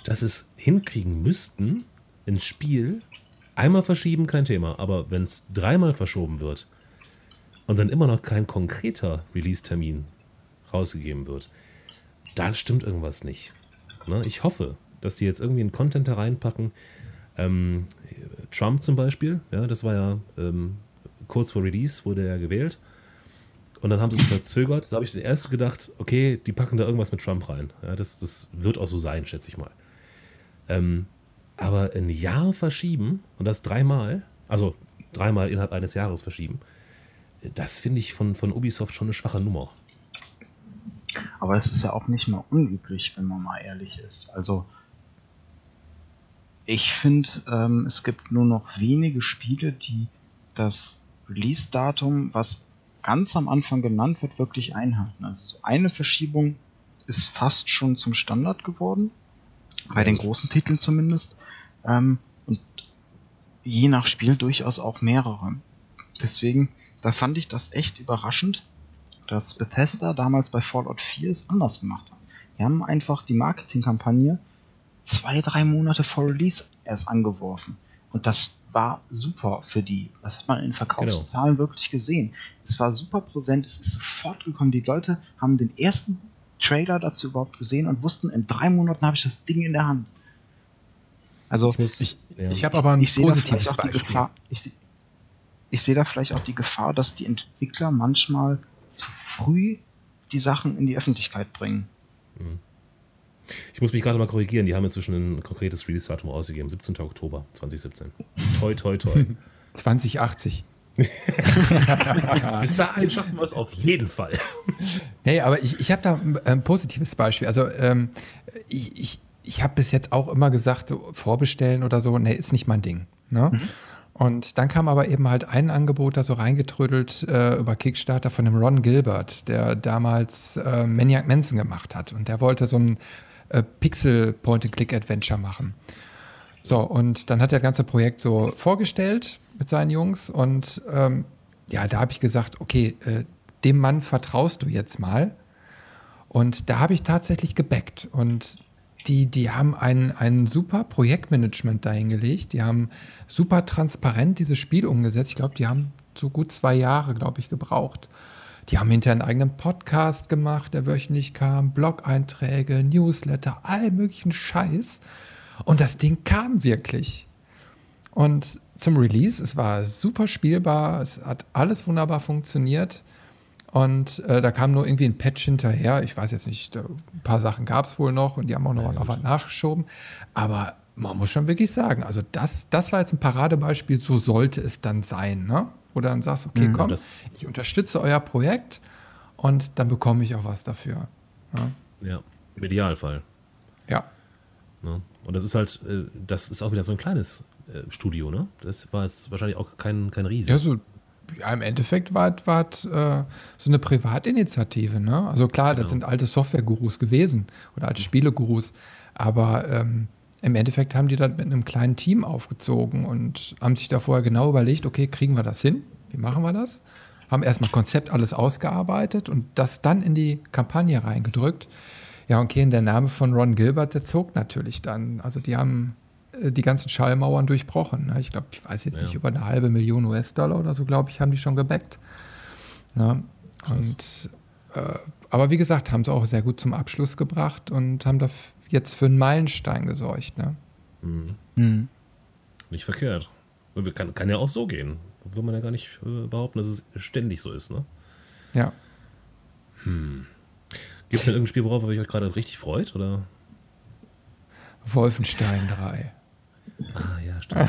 dass es hinkriegen müssten, ein Spiel einmal verschieben, kein Thema, aber wenn es dreimal verschoben wird und dann immer noch kein konkreter Release-Termin rausgegeben wird, dann stimmt irgendwas nicht. Ne? Ich hoffe, dass die jetzt irgendwie einen Content da reinpacken. Ähm, Trump zum Beispiel, ja, das war ja ähm, kurz vor Release, wurde er gewählt. Und dann haben sie es verzögert. Da habe ich den ersten gedacht, okay, die packen da irgendwas mit Trump rein. Ja, das, das wird auch so sein, schätze ich mal. Ähm, aber ein Jahr verschieben und das dreimal, also dreimal innerhalb eines Jahres verschieben, das finde ich von, von Ubisoft schon eine schwache Nummer.
Aber es ist ja auch nicht mal unüblich, wenn man mal ehrlich ist. Also ich finde, ähm, es gibt nur noch wenige Spiele, die das Release-Datum, was ganz am Anfang genannt wird, wirklich einhalten. Also so eine Verschiebung ist fast schon zum Standard geworden, bei den großen Titeln zumindest. Ähm, und je nach Spiel durchaus auch mehrere. Deswegen, da fand ich das echt überraschend, dass Bethesda damals bei Fallout 4 es anders gemacht hat. Die haben einfach die Marketingkampagne zwei, drei Monate vor Release erst angeworfen. Und das war super für die. Das hat man in den Verkaufszahlen genau. wirklich gesehen. Es war super präsent, es ist sofort gekommen. Die Leute haben den ersten Trailer dazu überhaupt gesehen und wussten, in drei Monaten habe ich das Ding in der Hand. Also
ich, ich, ja. ich habe aber ein positives Beispiel.
Gefahr, ich, ich sehe da vielleicht auch die Gefahr, dass die Entwickler manchmal zu früh die Sachen in die Öffentlichkeit bringen. Mhm.
Ich muss mich gerade mal korrigieren, die haben inzwischen ein konkretes Release-Datum ausgegeben, 17. Oktober 2017. Toi, toi, toi.
2080.
Bis dahin schaffen wir es auf jeden Fall.
Nee, aber ich, ich habe da ein, ein, positives Beispiel. Also ähm, ich, ich, ich habe bis jetzt auch immer gesagt, so vorbestellen oder so, nee, ist nicht mein Ding. Ne? Mhm. Und dann kam aber eben halt ein Angebot da so reingetrödelt äh, über Kickstarter von dem Ron Gilbert, der damals äh, Maniac Manson gemacht hat. Und der wollte so ein äh, Pixel Point-and-Click-Adventure machen. So, und dann hat er das ganze Projekt so vorgestellt mit seinen Jungs. Und ähm, ja, da habe ich gesagt, okay, äh, dem Mann vertraust du jetzt mal. Und da habe ich tatsächlich gebackt. Und die, die haben ein, ein super Projektmanagement dahingelegt. Die haben super transparent dieses Spiel umgesetzt. Ich glaube, die haben so gut zwei Jahre, glaube ich, gebraucht. Die haben hinterher einen eigenen Podcast gemacht, der wöchentlich kam, Blog-Einträge, Newsletter, all möglichen Scheiß. Und das Ding kam wirklich. Und zum Release, es war super spielbar, es hat alles wunderbar funktioniert. Und äh, da kam nur irgendwie ein Patch hinterher. Ich weiß jetzt nicht, ein paar Sachen gab es wohl noch und die haben auch noch, ja, noch was nachgeschoben. Aber man muss schon wirklich sagen, also das, das war jetzt ein Paradebeispiel, so sollte es dann sein, ne? Wo du dann sagst, okay, mhm, komm, ich unterstütze euer Projekt und dann bekomme ich auch was dafür.
Ne? Ja, im Idealfall.
Ja.
Ne? Und das ist halt, äh, das ist auch wieder so ein kleines äh, Studio, ne? Das war jetzt wahrscheinlich auch kein, kein Riesen.
Ja, so ja, im Endeffekt war es äh, so eine Privatinitiative. Ne? Also klar, genau. das sind alte Software-Gurus gewesen oder alte Spiele-Gurus, aber ähm, im Endeffekt haben die das mit einem kleinen Team aufgezogen und haben sich da vorher genau überlegt, okay, kriegen wir das hin? Wie machen wir das? Haben erstmal Konzept alles ausgearbeitet und das dann in die Kampagne reingedrückt. Ja, okay, der Name von Ron Gilbert, der zog natürlich dann. Also die haben äh, die ganzen Schallmauern durchbrochen. Ne? Ich glaube, ich weiß jetzt ja. nicht, über eine halbe Million US-Dollar oder so, glaube ich, haben die schon gebackt. Ne? Und, äh, aber wie gesagt, haben sie auch sehr gut zum Abschluss gebracht und haben da jetzt für einen Meilenstein gesorgt. Ne?
Mhm. Mhm. Nicht verkehrt. Kann, kann ja auch so gehen. Will man ja gar nicht äh, behaupten, dass es ständig so ist. Ne?
Ja.
Hm. Gibt es denn irgendein Spiel, worauf ihr euch gerade richtig freut? Oder?
Wolfenstein 3.
Ah, ja, stimmt.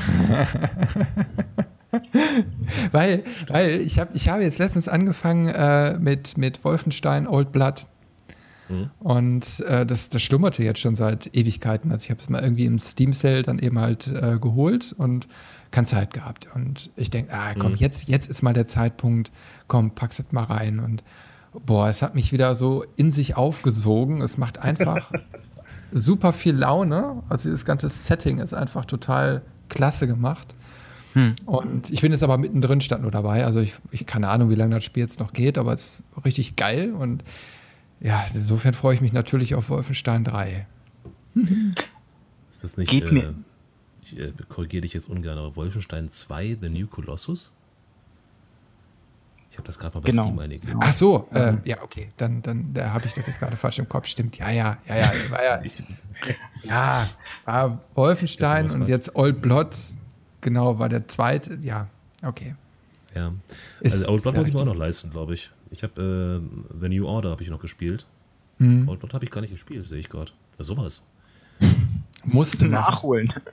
weil, weil ich habe ich hab jetzt letztens angefangen äh, mit, mit Wolfenstein Old Blood. Mhm. Und äh, das, das schlummerte jetzt schon seit Ewigkeiten. Also ich habe es mal irgendwie im Steam Sale dann eben halt äh, geholt und keine Zeit gehabt. Und ich denke, ah komm, mhm. jetzt, jetzt ist mal der Zeitpunkt, komm, pack's es mal rein. Und boah, es hat mich wieder so in sich aufgesogen. Es macht einfach super viel Laune. Also das ganze Setting ist einfach total klasse gemacht. Hm. Und ich bin jetzt aber mittendrin stand nur dabei. Also ich, ich keine Ahnung, wie lange das Spiel jetzt noch geht, aber es ist richtig geil. Und ja, insofern freue ich mich natürlich auf Wolfenstein 3.
Ist das nicht, äh, ich äh, korrigiere dich jetzt ungern, aber Wolfenstein 2, The New Colossus? Ich habe das gerade mal bei genau. Steam eingegeben.
Ach so, äh, ja, okay. Dann, dann da habe ich das jetzt gerade falsch im Kopf. Stimmt, ja, ja, ja, ja. War ja, ja, war Wolfenstein und jetzt Old Blood, genau, war der zweite. Ja, okay.
Ja, also ist, Old Blood muss ich mir auch noch leisten, glaube ich. Ich habe äh, The New Order habe ich noch gespielt. Mhm. Old Blood habe ich gar nicht gespielt, sehe ich gerade. Sowas.
Musste
nachholen.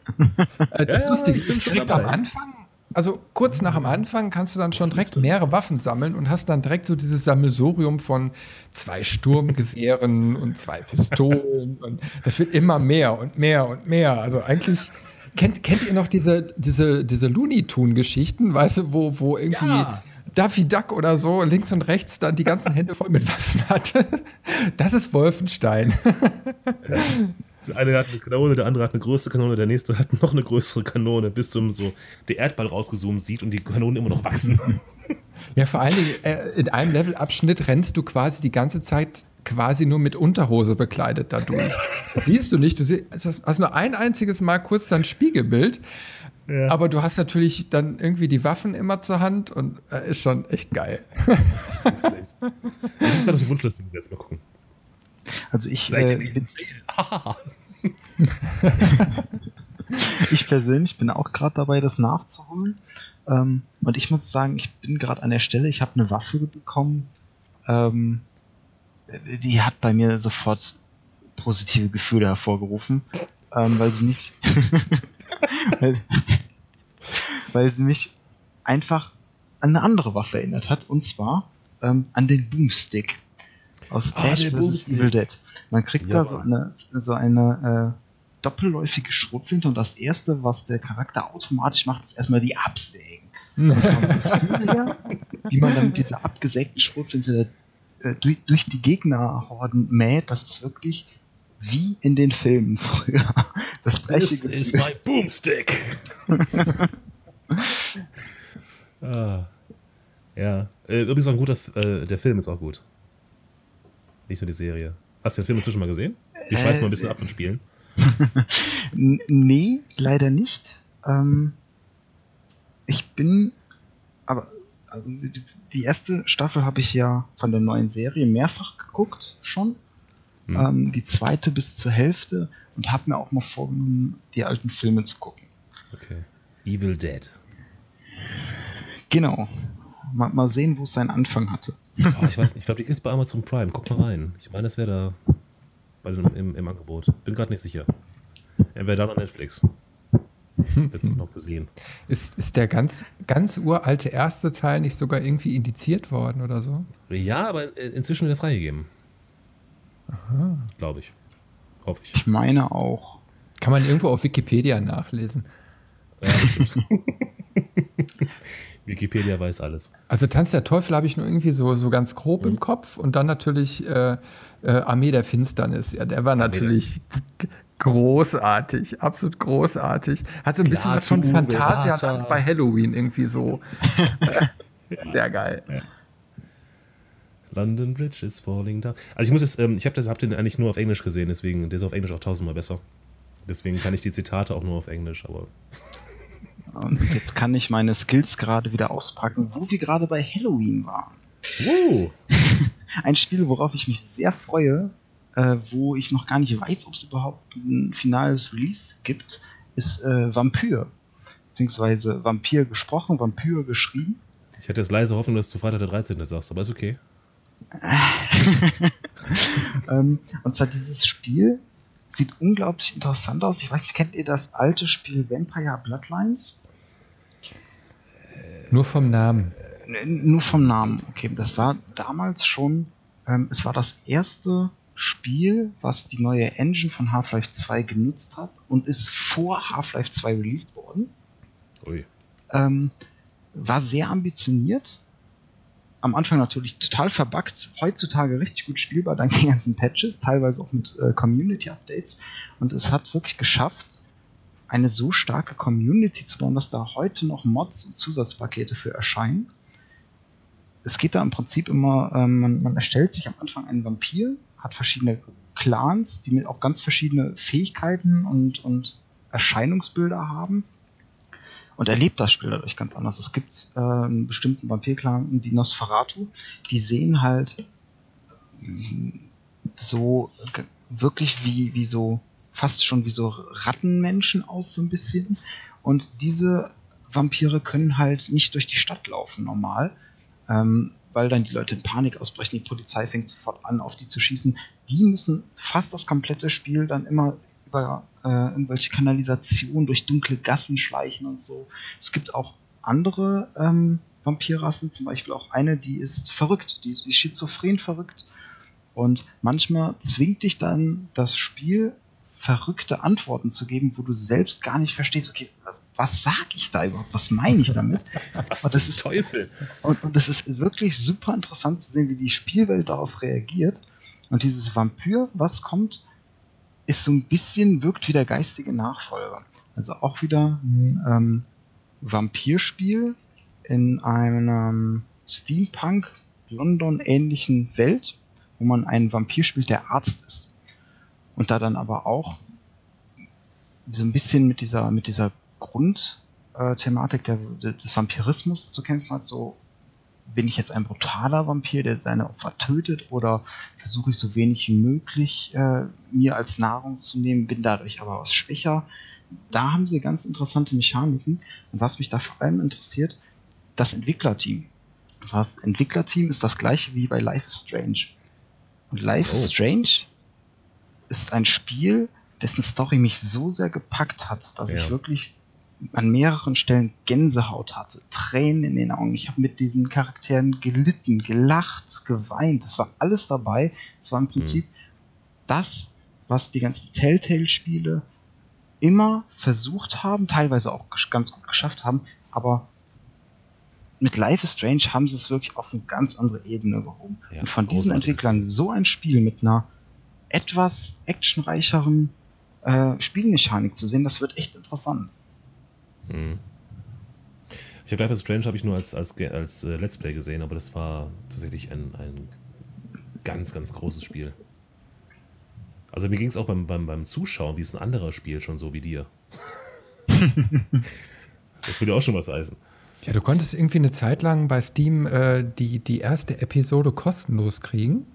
Äh, das ja, Lustige ist direkt am Anfang also kurz nach dem Anfang kannst du dann schon direkt mehrere Waffen sammeln und hast dann direkt so dieses Sammelsurium von zwei Sturmgewehren und zwei Pistolen und das wird immer mehr und mehr und mehr. Also eigentlich kennt, kennt ihr noch diese, diese, diese Looney Tunes-Geschichten, weißt du, wo, wo irgendwie ja. Daffy Duck oder so links und rechts dann die ganzen Hände voll mit Waffen hatte? Das ist Wolfenstein.
Ja. Der eine hat eine Kanone, der andere hat eine größere Kanone, der nächste hat noch eine größere Kanone, bis zum so der Erdball rausgezoomt sieht und die Kanonen immer noch wachsen.
Ja, vor allen Dingen äh, in einem Levelabschnitt rennst du quasi die ganze Zeit quasi nur mit Unterhose bekleidet dadurch. Siehst du nicht, du siehst, hast nur ein einziges Mal kurz dein Spiegelbild, ja. aber du hast natürlich dann irgendwie die Waffen immer zur Hand und äh, ist schon echt geil.
ich das Wunschliste jetzt mal gucken.
Also ich. Äh, ich persönlich bin auch gerade dabei, das nachzuholen. Ähm, und ich muss sagen, ich bin gerade an der Stelle, ich habe eine Waffe bekommen, ähm, die hat bei mir sofort positive Gefühle hervorgerufen, ähm, weil sie mich, weil, weil, sie mich einfach an eine andere Waffe erinnert hat, und zwar ähm, an den Boomstick aus ah, Ash vs. Evil Dead. Man kriegt ja, da so eine, so eine äh, doppelläufige Schrotflinte und das erste, was der Charakter automatisch macht, ist erstmal die absägen. wie man dann mit dieser abgesägten Schrotflinte äh, durch, durch die Gegnerhorden mäht, das ist wirklich wie in den Filmen früher. Das
This is my boomstick. ah. Ja, äh, übrigens auch ein guter, äh, der Film ist auch gut. Nicht nur die Serie. Hast du den Film inzwischen mal gesehen? Wir schweifen mal ein bisschen ab von Spielen.
nee, leider nicht. Ähm, ich bin, aber also die erste Staffel habe ich ja von der neuen Serie mehrfach geguckt schon. Hm. Ähm, die zweite bis zur Hälfte und habe mir auch mal vorgenommen, die alten Filme zu gucken.
Okay. Evil Dead.
Genau. Mal, mal sehen, wo es seinen Anfang hatte.
Oh, ich weiß nicht, ich glaube, die gibt es bei Amazon Prime. Guck mal rein. Ich meine, das wäre da bei dem, im, im Angebot. Bin gerade nicht sicher. Entweder da noch Netflix. Jetzt noch gesehen.
Ist, ist der ganz, ganz uralte erste Teil nicht sogar irgendwie indiziert worden oder so?
Ja, aber inzwischen wieder freigegeben. Glaube ich. Hoffe ich.
Ich meine auch.
Kann man irgendwo auf Wikipedia nachlesen. Ja,
stimmt. Wikipedia weiß alles.
Also Tanz der Teufel habe ich nur irgendwie so, so ganz grob mhm. im Kopf und dann natürlich äh, äh, Armee der Finsternis. Ja, der war natürlich großartig, absolut großartig. Hat so ein bisschen was von Fantasia bei Halloween irgendwie so. Sehr geil. Ja.
London Bridge is falling down. Also ich muss jetzt, ähm, ich habe hab den eigentlich nur auf Englisch gesehen, deswegen, der ist auf Englisch auch tausendmal besser. Deswegen kann ich die Zitate auch nur auf Englisch, aber
und jetzt kann ich meine Skills gerade wieder auspacken, wo wir gerade bei Halloween waren.
Uh.
Ein Spiel, worauf ich mich sehr freue, äh, wo ich noch gar nicht weiß, ob es überhaupt ein finales Release gibt, ist äh, Vampyr. Beziehungsweise Vampir gesprochen, Vampyr geschrieben.
Ich hätte jetzt leise Hoffnung, dass du Freitag der 13. sagst, aber ist okay.
ähm, und zwar dieses Spiel sieht unglaublich interessant aus. Ich weiß nicht, kennt ihr das alte Spiel Vampire Bloodlines?
Nur vom Namen.
Äh, nur vom Namen, okay. Das war damals schon, ähm, es war das erste Spiel, was die neue Engine von Half-Life 2 genutzt hat und ist vor Half-Life 2 released worden. Ui. Ähm, war sehr ambitioniert. Am Anfang natürlich total verbuggt, heutzutage richtig gut spielbar, dank den ganzen Patches, teilweise auch mit äh, Community-Updates. Und es hat wirklich geschafft, eine so starke Community zu bauen, dass da heute noch Mods und Zusatzpakete für erscheinen. Es geht da im Prinzip immer, ähm, man, man, erstellt sich am Anfang einen Vampir, hat verschiedene Clans, die auch ganz verschiedene Fähigkeiten und, und Erscheinungsbilder haben und erlebt das Spiel dadurch ganz anders. Es gibt äh, einen bestimmten Vampir-Clan, die Nosferatu, die sehen halt so wirklich wie, wie so fast schon wie so Rattenmenschen aus, so ein bisschen. Und diese Vampire können halt nicht durch die Stadt laufen, normal. Ähm, weil dann die Leute in Panik ausbrechen, die Polizei fängt sofort an, auf die zu schießen. Die müssen fast das komplette Spiel dann immer über äh, irgendwelche Kanalisationen durch dunkle Gassen schleichen und so. Es gibt auch andere ähm, Vampirrassen, zum Beispiel auch eine, die ist verrückt, die ist schizophren verrückt. Und manchmal zwingt dich dann das Spiel verrückte Antworten zu geben, wo du selbst gar nicht verstehst, okay, was sag ich da überhaupt? Was meine ich damit?
was und das ist Teufel.
Und, und das ist wirklich super interessant zu sehen, wie die Spielwelt darauf reagiert. Und dieses Vampir, was kommt, ist so ein bisschen, wirkt wie der geistige Nachfolger. Also auch wieder ein ähm, Vampirspiel in einem Steampunk London ähnlichen Welt, wo man einen Vampir spielt, der Arzt ist. Und da dann aber auch so ein bisschen mit dieser, mit dieser Grundthematik der, des Vampirismus zu kämpfen hat, so bin ich jetzt ein brutaler Vampir, der seine Opfer tötet, oder versuche ich so wenig wie möglich äh, mir als Nahrung zu nehmen, bin dadurch aber was schwächer. Da haben sie ganz interessante Mechaniken. Und was mich da vor allem interessiert, das Entwicklerteam. Das heißt, Entwicklerteam ist das gleiche wie bei Life is Strange. Und Life is
Oh.
Strange ist ein Spiel, dessen Story mich so sehr gepackt hat, dass
Ja.
ich wirklich an mehreren Stellen Gänsehaut hatte, Tränen in den Augen. Ich habe mit diesen Charakteren gelitten, gelacht, geweint. Das war alles dabei. Es war im Prinzip das, was die ganzen Telltale-Spiele immer versucht haben, teilweise auch ganz gut geschafft haben, aber mit Life is Strange haben sie es wirklich auf eine ganz andere Ebene gehoben.
Ja,
Und von diesen Entwicklern so ein Spiel mit einer etwas actionreicheren äh, Spielmechanik zu sehen, das wird echt interessant.
Mhm. Ich habe Life is Strange habe ich nur als, als, als äh, Let's Play gesehen, aber das war tatsächlich ein, ein ganz, ganz großes Spiel. Also mir ging es auch beim, beim, beim Zuschauen, wie es ein anderer spielt, schon so wie dir. das würde auch schon was heißen.
Ja, du konntest irgendwie eine Zeit lang bei Steam äh, die, die erste Episode kostenlos kriegen.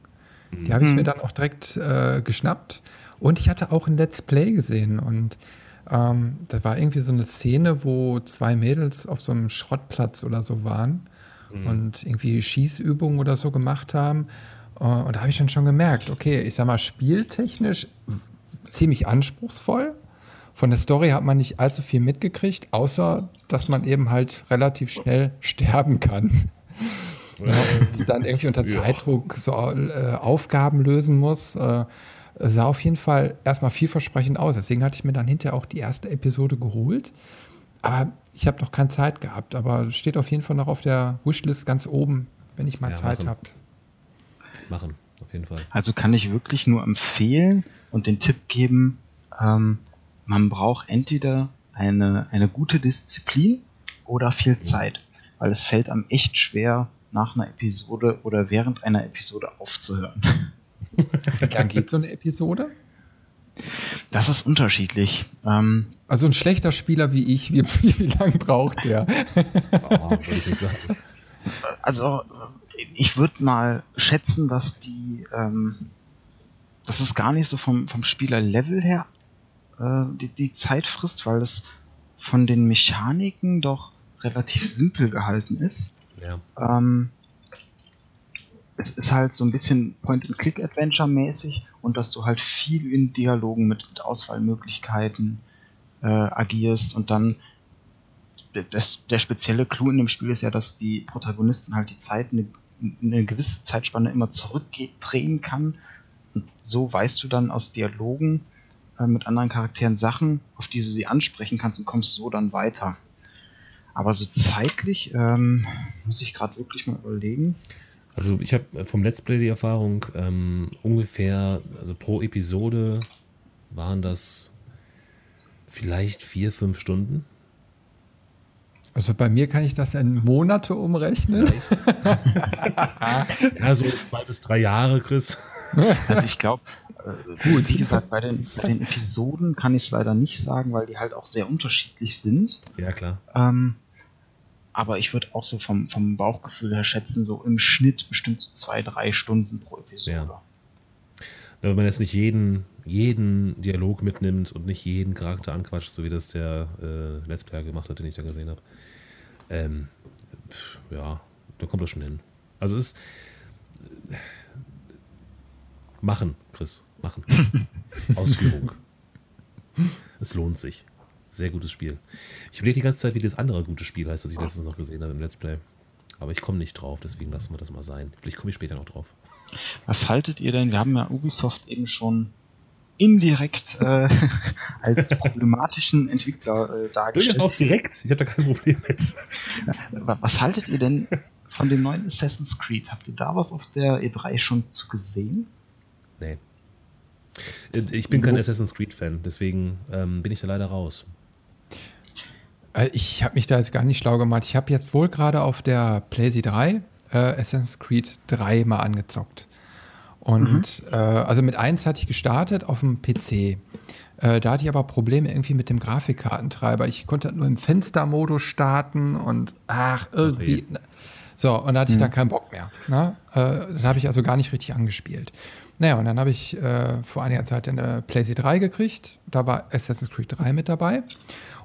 Die habe ich mir dann auch direkt äh, geschnappt. Und ich hatte auch ein Let's Play gesehen. Und ähm, da war irgendwie so eine Szene, wo zwei Mädels auf so einem Schrottplatz oder so waren und irgendwie Schießübungen oder so gemacht haben. Äh, und da habe ich dann schon gemerkt, okay, ich sag mal, spieltechnisch ziemlich anspruchsvoll. Von der Story hat man nicht allzu viel mitgekriegt, außer dass man eben halt relativ schnell sterben kann. Ja, und dann irgendwie unter. Zeitdruck so äh, Aufgaben lösen muss. Äh, sah auf jeden Fall erstmal vielversprechend aus. Deswegen hatte ich mir dann hinterher auch die erste Episode geholt. Aber ich habe noch keine Zeit gehabt. Aber steht auf jeden Fall noch auf der Wishlist ganz oben, wenn ich mal
Ja,
Zeit habe.
Machen, auf jeden Fall.
Also kann ich wirklich nur empfehlen und den Tipp geben, ähm, man braucht entweder eine, eine gute Disziplin oder viel Zeit, weil es fällt einem echt schwer, nach einer Episode oder während einer Episode aufzuhören.
Wie lang geht so eine Episode?
Das ist unterschiedlich. Ähm,
Also ein schlechter Spieler wie ich, wie, wie, wie lang braucht der?
Oh, ich
also ich würde mal schätzen, dass die, ähm, das ist gar nicht so vom, vom Spielerlevel her äh, die, die Zeit frisst, weil es von den Mechaniken doch relativ simpel gehalten ist.
Ja.
Ähm, es ist halt so ein bisschen Point-and-Click-Adventure-mäßig und dass du halt viel in Dialogen mit, mit Auswahlmöglichkeiten äh, agierst und dann das, der spezielle Clou in dem Spiel ist ja, dass die Protagonistin halt die Zeit, eine, eine gewisse Zeitspanne immer zurückdrehen kann. Und so weißt du dann aus Dialogen äh, mit anderen Charakteren Sachen, auf die du sie ansprechen kannst und kommst so dann weiter. Aber so zeitlich ähm, muss ich gerade wirklich mal überlegen.
Also ich habe vom Let's Play die Erfahrung, ähm, ungefähr, also pro Episode waren das vielleicht vier, fünf Stunden.
Also bei mir kann ich das in Monate umrechnen.
Ja, so zwei bis drei Jahre, Chris.
Also ich glaube, äh,
Gut.
wie gesagt, bei den, bei den Episoden kann ich es leider nicht sagen, weil die halt auch sehr unterschiedlich sind.
Ja, klar.
Ähm, aber ich würde auch so vom, vom Bauchgefühl her schätzen, so im Schnitt bestimmt zwei, drei Stunden pro Episode.
Ja. Wenn man jetzt nicht jeden, jeden Dialog mitnimmt und nicht jeden Charakter anquatscht, so wie das der äh, Let's Player gemacht hat, den ich da gesehen habe, ähm, pf, ja, da kommt das schon hin. Also es ist äh, machen, Chris, machen. Ausführung. es lohnt sich. Sehr gutes Spiel. Ich überlege die ganze Zeit, wie das andere gute Spiel heißt, das ich letztens noch gesehen habe im Let's Play. Aber ich komme nicht drauf, deswegen lassen wir das mal sein. Vielleicht komme ich später noch drauf.
Was haltet ihr denn? Wir haben ja Ubisoft eben schon indirekt äh, als problematischen Entwickler äh,
Durchaus
dargestellt.
auch direkt. Ich habe da kein Problem mit.
Wa- Was haltet ihr denn von dem neuen Assassin's Creed? Habt ihr da was auf der E3 schon zu gesehen?
Nee. Ich bin kein Assassin's Creed-Fan, deswegen ähm, bin ich da leider raus.
Äh, Ich habe mich da jetzt gar nicht schlau gemacht. Ich habe jetzt wohl gerade auf der PlayStation 3 äh, Assassin's Creed 3 mal angezockt. Und äh, also mit 1 hatte ich gestartet auf dem PC. Äh, da hatte ich aber Probleme irgendwie mit dem Grafikkartentreiber. Ich konnte nur im Fenstermodus starten und ach, irgendwie.
Okay.
So, und da hatte ich da keinen Bock mehr. Ne? Äh, dann habe ich also gar nicht richtig angespielt. Naja, und dann habe ich äh, vor einiger Zeit eine PlayStation 3 gekriegt. Da war Assassin's Creed 3 mit dabei.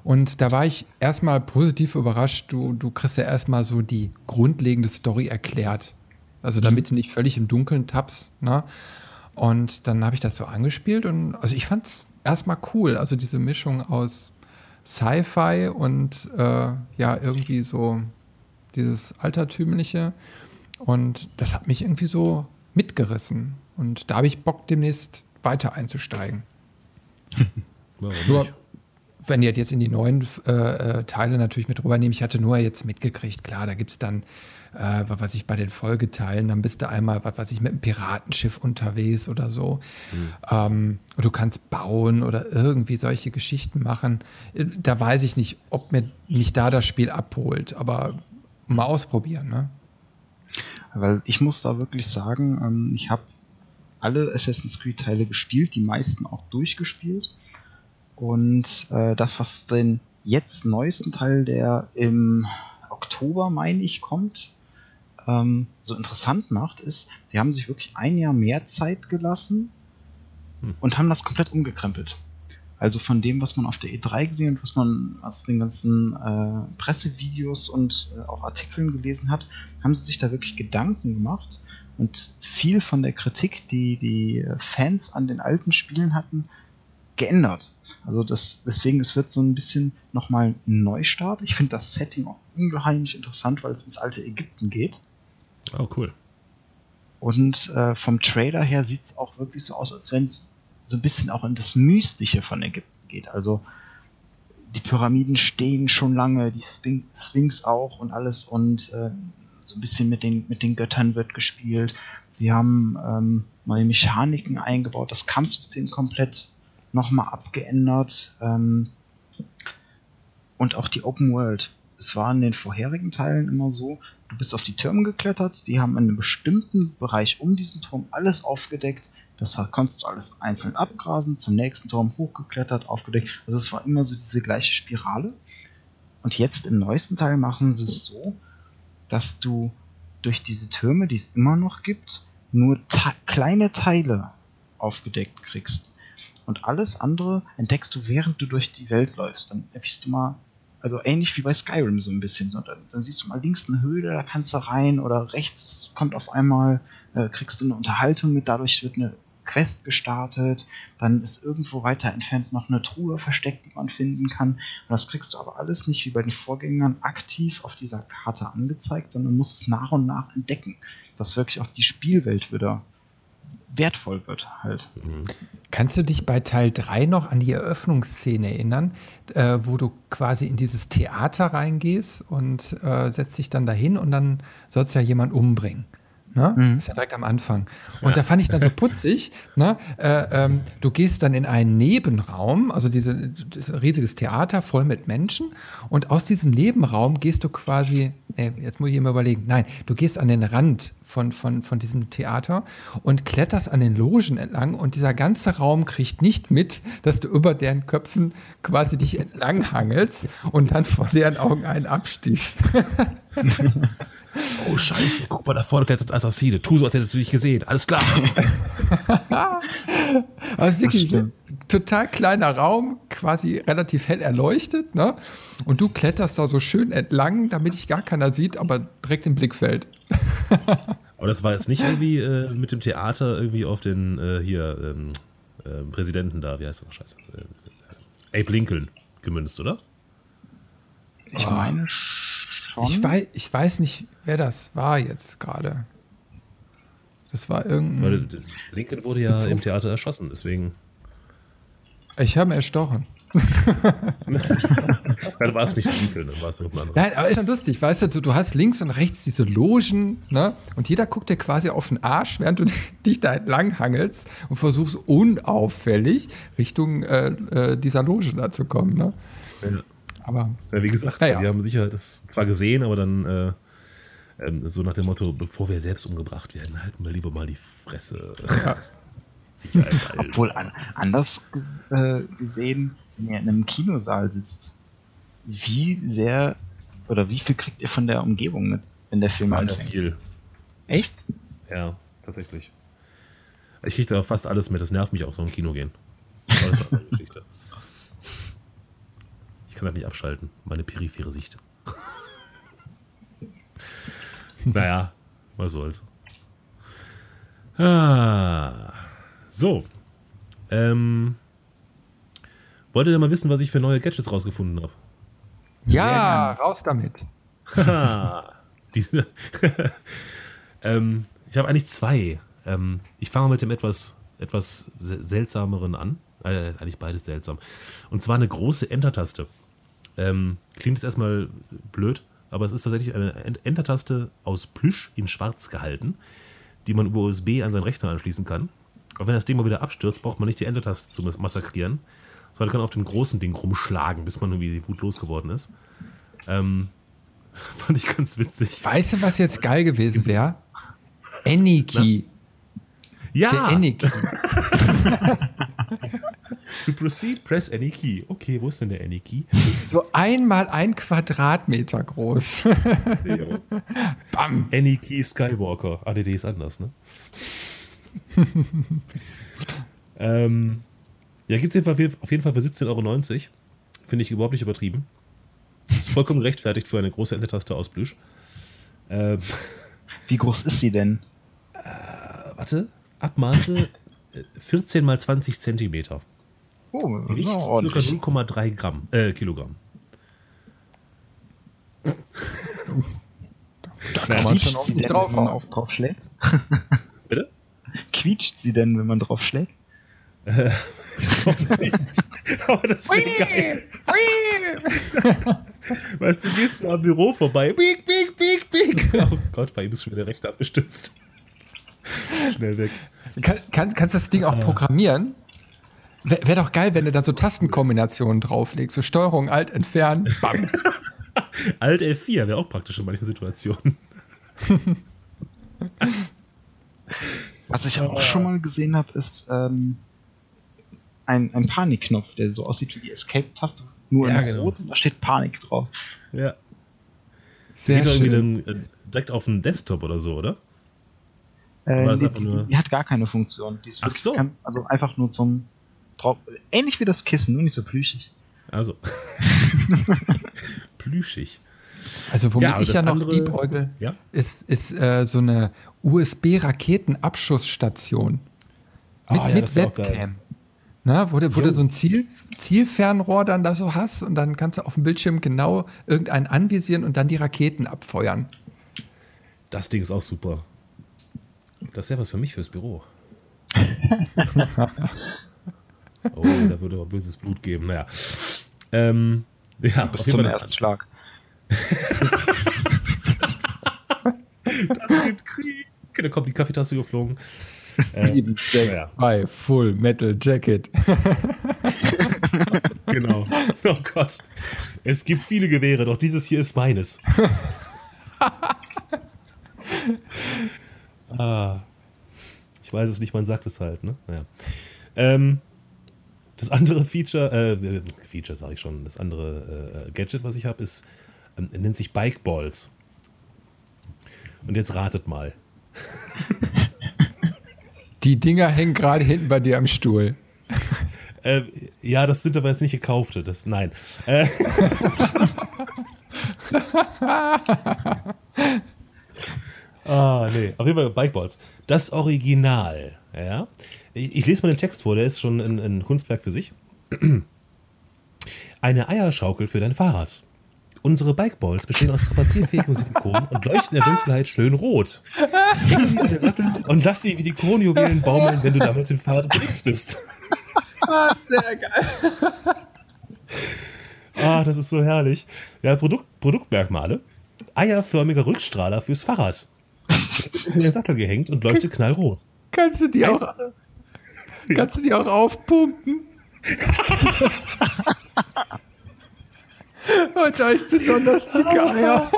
Und da war ich erstmal positiv überrascht. Du, du kriegst ja erstmal so die grundlegende Story erklärt. Also damit du nicht völlig im Dunkeln tappst. Ne? Und dann habe ich das so angespielt und also ich fand es erstmal cool. Also diese Mischung aus Sci-Fi und äh, ja, irgendwie so dieses Altertümliche. Und das hat mich irgendwie so mitgerissen. Und da habe ich Bock, demnächst weiter einzusteigen.
Warum
Nur,
nicht?
Wenn die jetzt in die neuen äh, äh, Teile natürlich mit rübernehmen, ich hatte nur jetzt mitgekriegt, klar, da gibt es dann, äh, was weiß ich, bei den Folgeteilen, dann bist du einmal, was weiß ich, mit einem Piratenschiff unterwegs oder so. Ähm, und du kannst bauen oder irgendwie solche Geschichten machen. Äh, Da weiß ich nicht, ob mir, mich da das Spiel abholt, aber mal ausprobieren, ne?
Weil ich muss da wirklich sagen, ähm, ich habe alle Assassin's Creed Teile gespielt, die meisten auch durchgespielt. Und äh, das, was den jetzt neuesten Teil, der im Oktober, meine ich, kommt, ähm, so interessant macht, ist, sie haben sich wirklich ein Jahr mehr Zeit gelassen
Hm.
und haben das komplett umgekrempelt. Also von dem, was man auf der E3 gesehen und was man aus den ganzen äh, Pressevideos und äh, auch Artikeln gelesen hat, haben sie sich da wirklich Gedanken gemacht und viel von der Kritik, die die äh, Fans an den alten Spielen hatten, geändert. Also das, deswegen, es wird so ein bisschen nochmal ein Neustart. Ich finde das Setting auch ungeheimlich interessant, weil es ins alte Ägypten geht.
Oh, cool.
Und äh, vom Trailer her sieht es auch wirklich so aus, als wenn es so ein bisschen auch in das Mystische von Ägypten geht. Also die Pyramiden stehen schon lange, die Sphinx, Sphinx auch und alles und äh, so ein bisschen mit den, mit den Göttern wird gespielt. Sie haben ähm, neue Mechaniken eingebaut, das Kampfsystem komplett nochmal abgeändert ähm, und auch die Open World. Es war in den vorherigen Teilen immer so, du bist auf die Türme geklettert, die haben in einem bestimmten Bereich um diesen Turm alles aufgedeckt. Das konntest du alles einzeln abgrasen, zum nächsten Turm hochgeklettert, aufgedeckt. Also es war immer so diese gleiche Spirale. Und jetzt im neuesten Teil machen sie es so, dass du durch diese Türme, die es immer noch gibt, nur kleine Teile aufgedeckt kriegst. Und alles andere entdeckst du, während du durch die Welt läufst. Dann erwischst du mal, also ähnlich wie bei Skyrim so ein bisschen. So, dann, dann siehst du mal links eine Höhle, da kannst du rein, oder rechts kommt auf einmal, äh, kriegst du eine Unterhaltung mit, dadurch wird eine Quest gestartet, dann ist irgendwo weiter entfernt noch eine Truhe versteckt, die man finden kann. Und das kriegst du aber alles nicht wie bei den Vorgängern aktiv auf dieser Karte angezeigt, sondern musst es nach und nach entdecken, dass wirklich auch die Spielwelt wieder wertvoll wird halt.
Kannst du dich bei Teil 3 noch an die Eröffnungsszene erinnern, äh, wo du quasi in dieses Theater reingehst und äh, setzt dich dann dahin und dann sollst ja jemand umbringen? Ne?
Mhm.
Ist ja direkt am Anfang. Und da fand ich dann so putzig, ne? äh, ähm, du gehst dann in einen Nebenraum, also diese, ein riesiges Theater voll mit Menschen und aus diesem Nebenraum gehst du quasi, nee, jetzt muss ich mir überlegen, nein, du gehst an den Rand von, von, von diesem Theater und kletterst an den Logen entlang und dieser ganze Raum kriegt nicht mit, dass du über deren Köpfen quasi dich entlang hangelst und dann vor deren Augen einen abstichst.
Oh, scheiße. Guck mal, da vorne klettert ein Assassine. Tu so, als hättest du dich gesehen. Alles klar.
Also wirklich total kleiner Raum, quasi relativ hell erleuchtet, ne? Und du kletterst da so schön entlang, damit dich gar keiner sieht, aber direkt im Blickfeld.
Aber das war jetzt nicht irgendwie äh, mit dem Theater irgendwie auf den äh, hier ähm, äh, Präsidenten da, wie heißt der noch scheiße? Äh, Abe Lincoln gemünzt, oder?
Ich meine schon.
Ich weiß, ich weiß nicht, wer das war jetzt gerade. Das war irgendein.
Weil Lincoln wurde ja
Bezug.
im Theater erschossen, deswegen.
Ich habe ihn erstochen.
Dann war es nicht Lincoln, dann war es irgendein anderer.
Nein, aber ist schon lustig, weißt du, du- du hast links und rechts diese Logen, ne? Und jeder guckt dir quasi auf den Arsch, während du dich da entlang hangelst und versuchst unauffällig Richtung äh, äh, dieser Loge da zu kommen, ne?
Ja.
Aber
Ja, wie gesagt,
Naja.
wir haben sicher das zwar gesehen, aber dann äh, Ähm, so nach dem Motto, bevor wir selbst umgebracht werden, halten wir lieber mal die Fresse.
Ja.
Obwohl an, anders ges äh, gesehen, wenn ihr in einem Kinosaal sitzt, wie sehr oder wie viel kriegt ihr von der Umgebung mit, wenn der Film anfängt?
viel.
Echt?
Ja, tatsächlich. Ich kriege da fast alles mit, das nervt mich auch so im Kino gehen. Aber das ist eine andere Geschichte. Ich kann das nicht abschalten, meine periphere Sicht. naja, was soll's. Ah, so. Ähm, wollt ihr mal wissen, was ich für neue Gadgets rausgefunden habe?
Ja, raus damit.
Haha. Die, ähm, ich habe eigentlich zwei. Ähm, ich fange mit dem etwas, etwas se- seltsameren an. Äh, eigentlich beides seltsam. Und zwar eine große Enter-Taste. Ähm, klingt jetzt erstmal blöd, aber es ist tatsächlich eine Ent- Enter-Taste aus Plüsch in schwarz gehalten, die man über USB an seinen Rechner anschließen kann. Und wenn das Ding mal wieder abstürzt, braucht man nicht die Enter-Taste zu mas- massakrieren, sondern kann auf dem großen Ding rumschlagen, bis man irgendwie wut losgeworden ist. Ähm, fand ich ganz witzig.
Weißt du, was jetzt geil gewesen wäre? Aniki.
Ja,
Der Aniki.
to proceed, press any key. Okay, wo ist denn der any key?
So einmal ein Quadratmeter groß. Bam.
any key Skywalker. Ah, nee, die ist anders, ne? ähm, ja, gibt es auf jeden Fall für 17,90 Euro. Finde ich überhaupt nicht übertrieben. Ist vollkommen rechtfertigt für eine große Enter-Taste aus Plüsch. Ähm,
Wie groß ist sie denn?
warte, Abmaße äh, 14 mal 20 Zentimeter.
Oh,
Gewicht ca.
ordentlich.
0,3 Gramm, äh, Kilogramm.
Da kann man schon auch nicht
denn, wenn man
draufhauen.
auf, drauf schlägt?
Bitte?
Quietscht sie denn, wenn man drauf schlägt?
Aber das ist geil. Weißt du, gehst du am Büro vorbei. Bieg, bieg, bieg, bieg. Oh Gott, bei ihm ist schon wieder der Rechte abgestürzt. Schnell weg.
Kann, kann, kannst das Ding auch programmieren? Wäre wär doch geil, wenn du da so Tastenkombinationen drauflegst. So Steuerung, Alt, Entfernen. Bam.
Alt F4 wäre auch praktisch in manchen Situationen.
Was ich auch schon mal gesehen habe, ist ähm, ein, ein Panikknopf, der so aussieht wie die Escape-Taste, nur
Ja,
in
genau.
Rot und da steht Panik drauf.
Ja.
Sehr
Geht
schön.
irgendwie dann, äh, direkt auf den Desktop oder so, oder?
Äh,
das
die, die, hat gar keine Funktion. Die ist
Ach so.
kein, also einfach nur zum drauf. Ähnlich wie das Kissen, nur nicht so plüschig.
Also. Plüschig.
Also womit
Ja,
ich ja noch
andere-
liebäugel,
Ja.
ist, ist äh, so eine USB-Raketenabschussstation. Mit,
Ah, ja,
mit. Webcam. Na, wo du, wo du so ein Ziel, Zielfernrohr dann da so hast und dann kannst du auf dem Bildschirm genau irgendeinen anvisieren und dann die Raketen abfeuern.
Das Ding ist auch super. Das wäre was für mich fürs Büro. oh, da würde aber böses Blut geben. Naja. Ähm, ja,
Bis
auf jeden
zum ersten Schlag.
das gibt Krieg. Da kommt die Kaffeetasse geflogen.
7, 6, 2, Full Metal Jacket.
Genau. Oh Gott. Es gibt viele Gewehre, doch dieses hier ist meines. ah. Ich weiß es nicht, man sagt es halt, ne? Naja. Ähm, das andere Feature, äh, Feature sage ich schon, das andere äh, Gadget, was ich habe, ist, ähm, nennt sich Bike Balls. Und jetzt ratet mal.
Die Dinger hängen gerade hinten bei dir am Stuhl.
Äh, ja, das sind aber jetzt nicht gekaufte. Das, nein. Äh, ah, nee. Auf jeden Fall Bikeballs. Das Original. Ja. Ich, ich lese mal den Text vor, der ist schon ein, ein Kunstwerk für sich. Eine Eierschaukel für dein Fahrrad. Unsere Bikeballs bestehen aus strapazierfähigem Silikon und leuchten in der Dunkelheit schön rot. Hänge sie an den Sattel und lass sie wie die Kronjuwelen baumeln, wenn du damit mit dem Fahrrad unterwegs bist.
Sehr geil.
Ah, das ist so herrlich. Ja, Produkt, Produktmerkmale. Eierförmiger Rückstrahler fürs Fahrrad. In den Sattel gehängt und leuchtet knallrot.
Kannst du die auch, Kannst du die auch aufpumpen? Und euch besonders dicke Eier.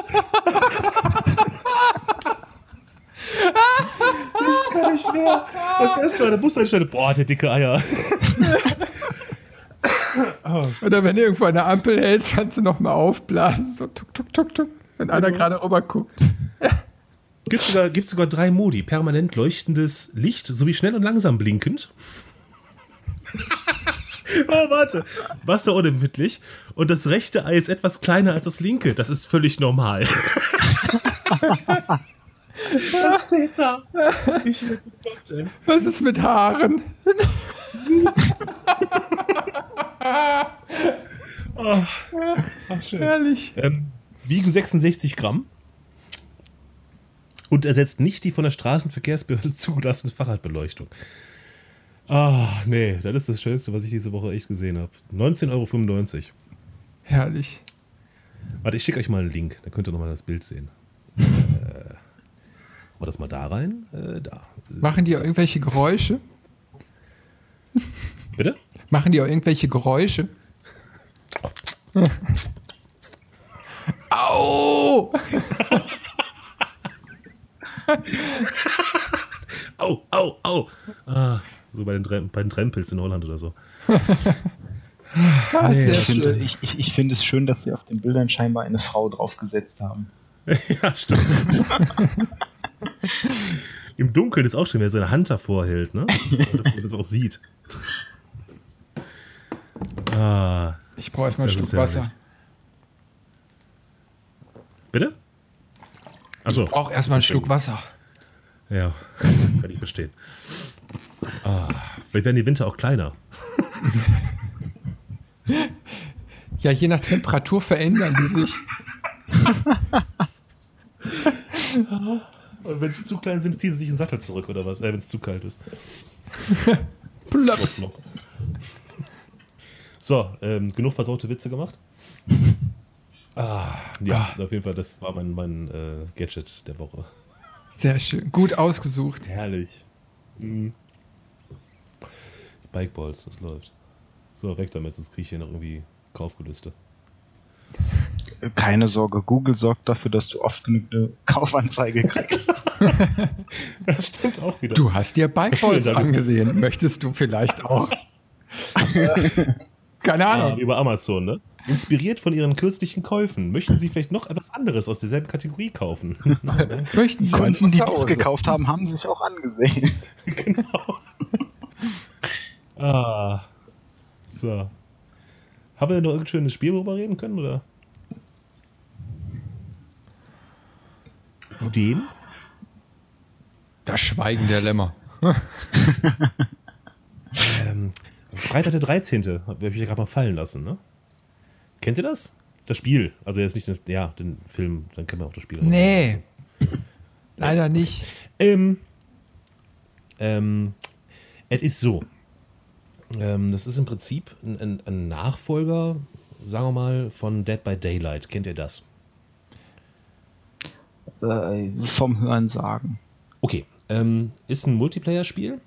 ich kann nicht mehr.
Da fährst du an der Bushaltestelle. Boah, der dicke Eier.
Oder wenn du irgendwo eine Ampel hältst, kannst du nochmal aufblasen. So tuk, tuk, tuk, tuk. Wenn einer mhm. gerade rüber guckt.
Gibt sogar, gibt sogar drei Modi. Permanent leuchtendes Licht sowie schnell und langsam blinkend. oh, warte. Wasser unerbittlich. Und das rechte Ei ist etwas kleiner als das linke. Das ist völlig normal. Was steht da? Ich Gott.
Was ist mit Haaren?
Ach, schön.
Herrlich.
Ähm, wiegen 66 Gramm und ersetzt nicht die von der Straßenverkehrsbehörde zugelassene Fahrradbeleuchtung. Ah, nee, das ist das Schönste, was ich diese Woche echt gesehen habe. 19,95 Euro.
Herrlich.
Warte, ich schicke euch mal einen Link, dann könnt ihr nochmal das Bild sehen. Äh, machen wir das mal da rein? Äh, da.
Machen die auch irgendwelche Geräusche?
Bitte?
Machen die auch irgendwelche Geräusche? Au!
Au, au, au. Ah, so bei den, bei den Trempels in Holland oder so.
Ah, sehr
Ich finde,
schön.
ich, ich, ich finde es schön, dass sie auf den Bildern scheinbar eine Frau draufgesetzt haben.
ja, stimmt. Im Dunkeln ist auch schön, wer seine Hand davor hält, ne? Damit man das auch sieht. Ah,
Ich brauche erstmal
ist
Schluck Wasser.
bitte? Achso,
Ich brauche erstmal einen Schluck Wasser.
ja, das kann ich verstehen. Ah, vielleicht werden die Winter auch kleiner.
Ja, je nach Temperatur verändern die sich.
Und wenn sie zu klein sind, ziehen sie sich in den Sattel zurück oder was? Äh, wenn es zu kalt ist.
Plopp.
So, ähm, genug versaute Witze gemacht? Ah, ja, auf jeden Fall, das war mein, mein äh, Gadget der Woche.
Sehr schön. Gut ausgesucht.
Herrlich. Mhm. Bikeballs, das läuft. So, weg damit, sonst kriege ich hier noch irgendwie Kaufgelüste.
Keine Sorge, Google sorgt dafür, dass du oft genug eine Kaufanzeige kriegst.
Das stimmt auch wieder.
Du hast dir Bikeballs angesehen. Möchtest du vielleicht auch? Keine
Ah,
Ahnung.
über Amazon, ne? Inspiriert von Ihren kürzlichen Käufen, möchten Sie vielleicht noch etwas anderes aus derselben Kategorie kaufen?
Möchten Sie
Kunden, die das gekauft haben, haben sich auch angesehen.
genau. ah. So. Haben wir denn noch irgendein schönes Spiel, worüber wir reden können, oder? Dem?
Das Schweigen der Lämmer.
Ähm, Freitag der 13. habe ich ja gerade mal fallen lassen, ne? Kennt ihr das? Das Spiel. Also jetzt nicht den, ja, den Film, dann kennen wir auch das Spiel.
Nee. Leider nicht.
Ähm, ähm, es ist so. Ähm, das ist im Prinzip ein, ein, ein Nachfolger, sagen wir mal, von Dead by Daylight. Kennt ihr das?
Äh, vom Hören sagen.
Okay. Ähm, ist ein Multiplayer-Spiel.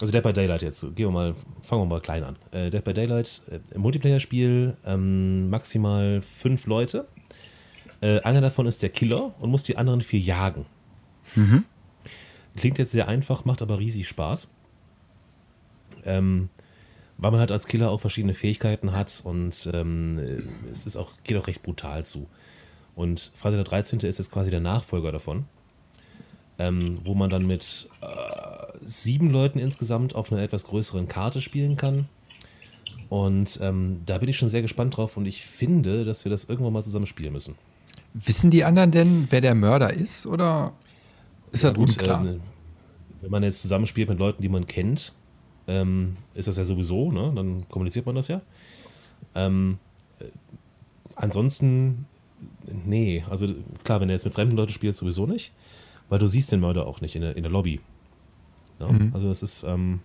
Also Dead by Daylight jetzt. Gehen wir mal, fangen wir mal klein an. Äh, Dead by Daylight, äh, Multiplayer-Spiel, ähm, maximal fünf Leute. Äh, einer davon ist der Killer und muss die anderen vier jagen. Klingt jetzt sehr einfach, macht aber riesig Spaß. Ähm, weil man halt als Killer auch verschiedene Fähigkeiten hat und ähm, äh, es ist auch, geht auch recht brutal zu. Und Freitag der 13. ist jetzt quasi der Nachfolger davon, ähm, wo man dann mit äh, sieben Leuten insgesamt auf einer etwas größeren Karte spielen kann. Und ähm, da bin ich schon sehr gespannt drauf und ich finde, dass wir das irgendwann mal zusammen spielen müssen.
Wissen die anderen denn, wer der Mörder ist? Oder ist das
Gut,
unklar?
ähm, wenn man jetzt zusammenspielt mit Leuten, die man kennt, ähm, ist das ja sowieso, ne? Dann kommuniziert man das ja. Ähm, äh, ansonsten, nee, also klar, wenn du jetzt mit fremden Leuten spielst, sowieso nicht, weil du siehst den Mörder auch nicht in der, in der Lobby. Ja? Also das ist, ähm,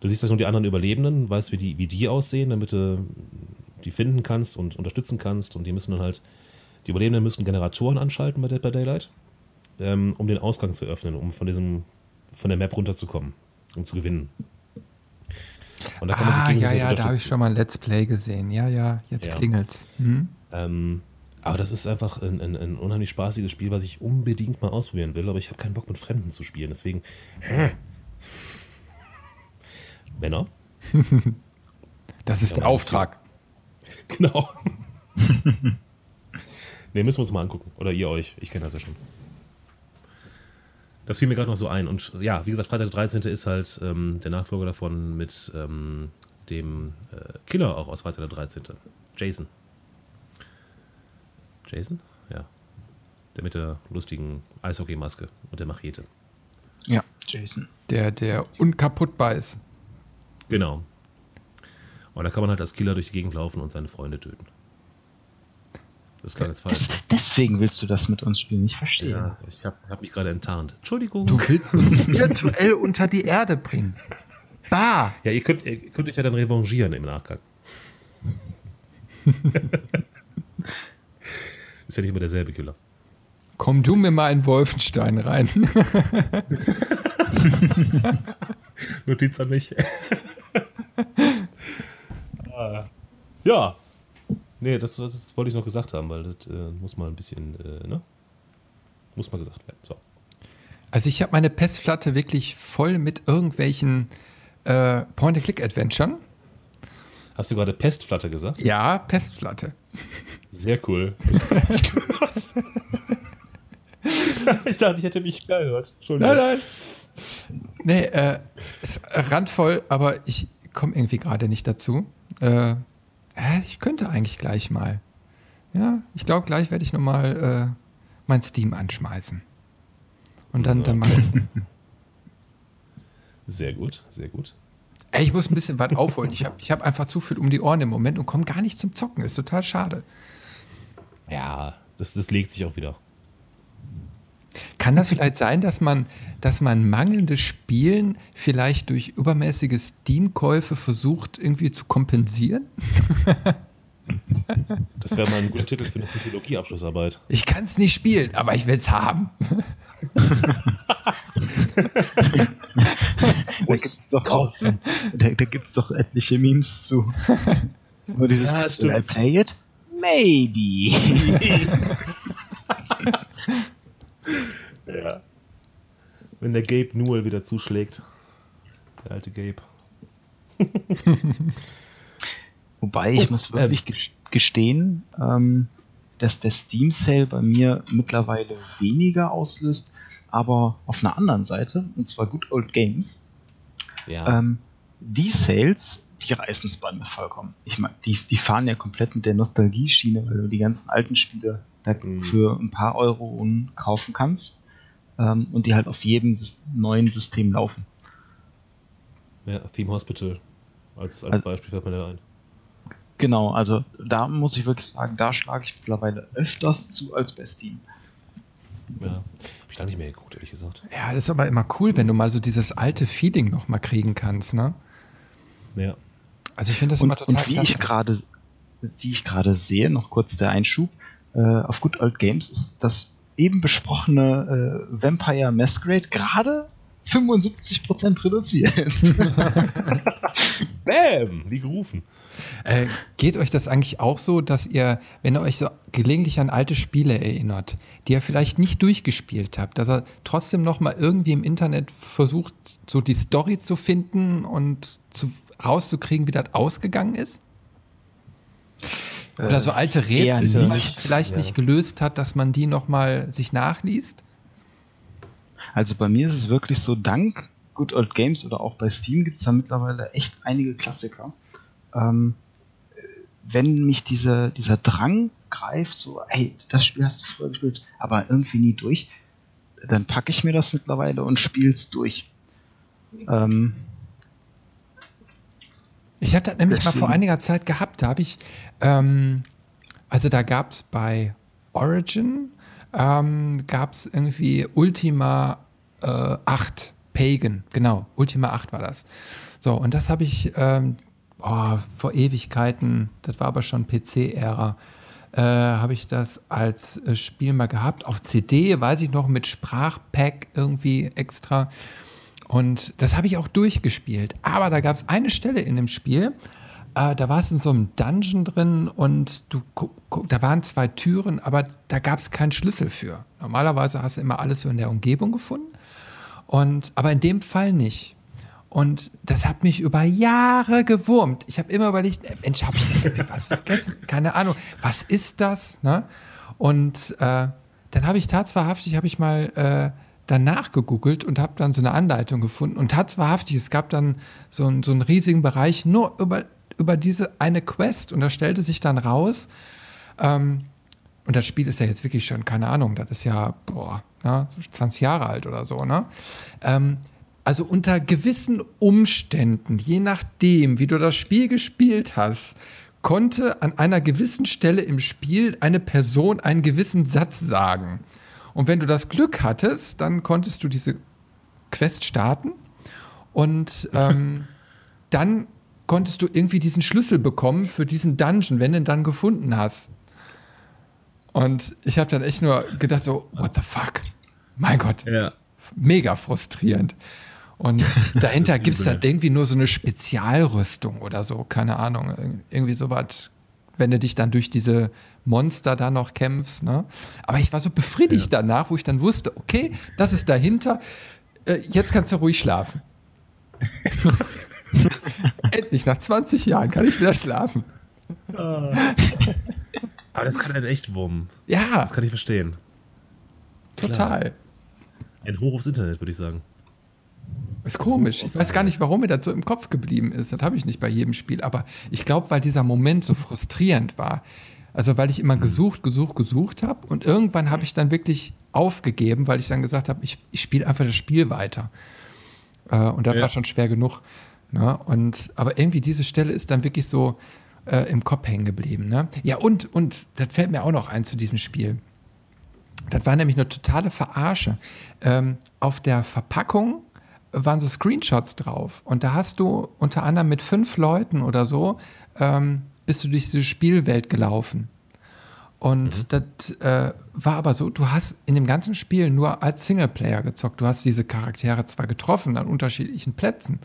du siehst das nur die anderen Überlebenden, weißt, wie die, wie die aussehen, damit du die finden kannst und unterstützen kannst und die müssen dann halt, die Überlebenden müssen Generatoren anschalten bei Dead by Daylight ähm, um den Ausgang zu öffnen, um von diesem von der Map runterzukommen, um zu gewinnen. Und da kann man sich
Ah, ja, ja, da habe ich schon mal ein Let's Play gesehen. Ja, ja, jetzt
Ja.
klingelt's. Hm?
Ähm, aber das ist einfach ein, ein, ein unheimlich spaßiges Spiel, was ich unbedingt mal ausprobieren will, aber ich habe keinen Bock mit Fremden zu spielen. Deswegen, Männer.
Das ist
Ja,
der Auftrag.
Genau. ne, müssen wir uns mal angucken. Oder ihr euch. Ich kenne das ja schon. Das fiel mir gerade noch so ein. Und ja, wie gesagt, Freitag der 13. ist halt ähm, der Nachfolger davon mit ähm, dem äh, Killer auch aus Freitag der 13. Jason. Jason? Ja. Der mit der lustigen Eishockeymaske und der Machete.
Ja, Jason.
Der, der unkaputtbar ist.
Genau. Und da kann man halt als Killer durch die Gegend laufen und seine Freunde töten. Das klang jetzt falsch.
Des, deswegen willst du das mit uns spielen, ich verstehe.
Ja, ich habe hab mich gerade enttarnt. Entschuldigung.
Du willst uns virtuell unter die Erde bringen. Bah!
Ja, ihr könnt, ihr könnt euch ja dann revanchieren im Nachgang. Ist ja nicht immer derselbe Killer.
Komm du mir mal in Wolfenstein rein.
Notiz an mich. Ja. Nee, das, das wollte ich noch gesagt haben, weil das äh, muss mal ein bisschen, äh, ne? Muss mal gesagt werden. So.
Also ich habe meine Pestplatte wirklich voll mit irgendwelchen äh, Point-and-Click-Adventuren.
Hast du gerade Pestflatte gesagt?
Ja, Pestplatte.
Sehr cool. ich dachte, ich hätte mich gehört. Entschuldigung.
nein. Nee, äh, ist randvoll, aber ich komme irgendwie gerade nicht dazu. Äh, ich könnte eigentlich gleich mal. Ja, ich glaube, gleich werde ich nochmal äh, mein Steam anschmeißen. Und dann, dann mal.
Sehr gut, sehr gut.
Ey, ich muss ein bisschen weit aufholen. Ich habe ich hab einfach zu viel um die Ohren im Moment und komme gar nicht zum Zocken. Ist total schade.
Ja, das, das legt sich auch wieder.
Kann das vielleicht sein, dass man, dass man mangelndes Spielen vielleicht durch übermäßige Steam-Käufe versucht, irgendwie zu kompensieren?
Das wäre mal ein guter Titel für eine Psychologieabschlussarbeit.
Ich kann es nicht spielen, aber ich will es haben.
Da gibt's doch auch, da, da gibt's doch etliche Memes zu. Wo dieses,
Ja.
I play it? Maybe.
Ja. Wenn der Gabe Newell wieder zuschlägt. Der alte Gabe.
Wobei ich
Oh,
muss wirklich ges- gestehen, ähm, dass der Steam Sale bei mir mittlerweile weniger auslöst, aber auf einer anderen Seite, und zwar Good Old Games,
Ja.
ähm, die Sales, die reißen es bei mir vollkommen. Ich meine, die, die fahren ja komplett mit der Nostalgie-Schiene, weil du die ganzen alten Spiele da
Mhm.
für ein paar Euro kaufen kannst ähm, und die halt auf jedem neuen System laufen.
ja. Theme Hospital. Als, als
Also-
Beispiel fällt mir da ein.
Genau, also da muss ich wirklich sagen, da schlage ich mittlerweile öfters zu als bei Steam.
Ja. Hab ich lange nicht mehr geguckt, ehrlich gesagt.
Ja, das ist aber immer cool, wenn du mal so dieses alte Feeling noch mal kriegen kannst, ne?
Ja.
Also ich finde das
Und,
immer total
und wie ich gerade wie ich gerade sehe, noch kurz der Einschub, äh, auf Good Old Games ist das eben besprochene äh, Vampire Masquerade gerade 75% reduziert.
Bam! Wie gerufen.
Äh, geht euch das eigentlich auch so, dass ihr, wenn ihr euch so gelegentlich an alte Spiele erinnert, die ihr vielleicht nicht durchgespielt habt, dass ihr trotzdem noch mal irgendwie im Internet versucht, so die Story zu finden und zu, rauszukriegen, wie das ausgegangen ist? Oder so alte Rätsel, die man vielleicht
ja.
nicht gelöst hat, dass man die noch mal sich nachliest?
Also bei mir ist es wirklich so, dank Good Old Games oder auch bei Steam gibt es da mittlerweile echt einige Klassiker. Ähm, wenn mich diese, dieser Drang greift, so, hey, das Spiel hast du früher gespielt, aber irgendwie nie durch, dann packe ich mir das mittlerweile und spiele es durch. Ähm,
Ich hatte das nämlich mal vor einiger Zeit gehabt, da habe ich, ähm, also da gab es bei Origin, ähm, gab es irgendwie Ultima äh, 8, Pagan, genau, Ultima 8 war das. So, und das habe ich ähm, oh, vor Ewigkeiten, das war aber schon PC-Ära, äh, habe ich das als äh, Spiel mal gehabt, auf CD, weiß ich noch, mit Sprachpack irgendwie extra. Und das habe ich auch durchgespielt. Aber da gab es eine Stelle in dem Spiel, äh, da war es in so einem Dungeon drin und du, da waren zwei Türen, aber da gab es keinen Schlüssel für. Normalerweise hast du immer alles so in der Umgebung gefunden. Und, aber in dem Fall nicht. Und das hat mich über Jahre gewurmt. Ich habe immer überlegt, Mensch, habe ich da irgendwie was vergessen? Keine Ahnung. Was ist das? Ne? Und äh, dann habe ich tatsächlich, habe ich mal äh, danach gegoogelt und habe dann so eine Anleitung gefunden. Und tatsächlich, es gab dann so, ein, so einen riesigen Bereich nur über, über diese eine Quest. Und da stellte sich dann raus, ähm, und das Spiel ist ja jetzt wirklich schon, keine Ahnung, das ist ja, boah, ne, 20 Jahre alt oder so, ne? Ähm, also unter gewissen Umständen, je nachdem, wie du das Spiel gespielt hast, konnte an einer gewissen Stelle im Spiel eine Person einen gewissen Satz sagen. Und wenn du das Glück hattest, dann konntest du diese Quest starten und ähm, dann konntest du irgendwie diesen Schlüssel bekommen für diesen Dungeon, wenn du ihn dann gefunden hast. Und ich habe dann echt nur gedacht so, what the fuck? Mein Gott. Ja. Mega frustrierend. Und dahinter gibt es dann irgendwie nur so eine Spezialrüstung oder so, keine Ahnung. Irgendwie sowas, wenn du dich dann durch diese Monster da noch kämpfst. Ne? Aber ich war so befriedigt ja. danach, wo ich dann wusste, okay, das ist dahinter. Äh, jetzt kannst du ruhig schlafen. Endlich, nach 20 Jahren kann ich wieder schlafen.
Aber das kann halt echt wummen.
Ja.
Das kann ich verstehen.
Total. Klar.
Ein Hoch aufs Internet, würde ich sagen.
Ist komisch. Ich weiß gar nicht, warum mir das so im Kopf geblieben ist. Das habe ich nicht bei jedem Spiel. Aber ich glaube, weil dieser Moment so frustrierend war. Also weil ich immer mhm. gesucht, gesucht, gesucht habe. Und irgendwann habe ich dann wirklich aufgegeben, weil ich dann gesagt habe, ich, ich spiele einfach das Spiel weiter. Äh, und das ja. war schon schwer genug. Ne? Und, aber irgendwie diese Stelle ist dann wirklich so äh, im Kopf hängen geblieben. Ne? Ja, und, und das fällt mir auch noch ein zu diesem Spiel. Das war nämlich eine totale Verarsche. Ähm, auf der Verpackung waren so Screenshots drauf. Und da hast du unter anderem mit fünf Leuten oder so, ähm, bist du durch diese Spielwelt gelaufen. Und mhm. das äh, war aber so, du hast in dem ganzen Spiel nur als Singleplayer gezockt. Du hast diese Charaktere zwar getroffen an unterschiedlichen Plätzen,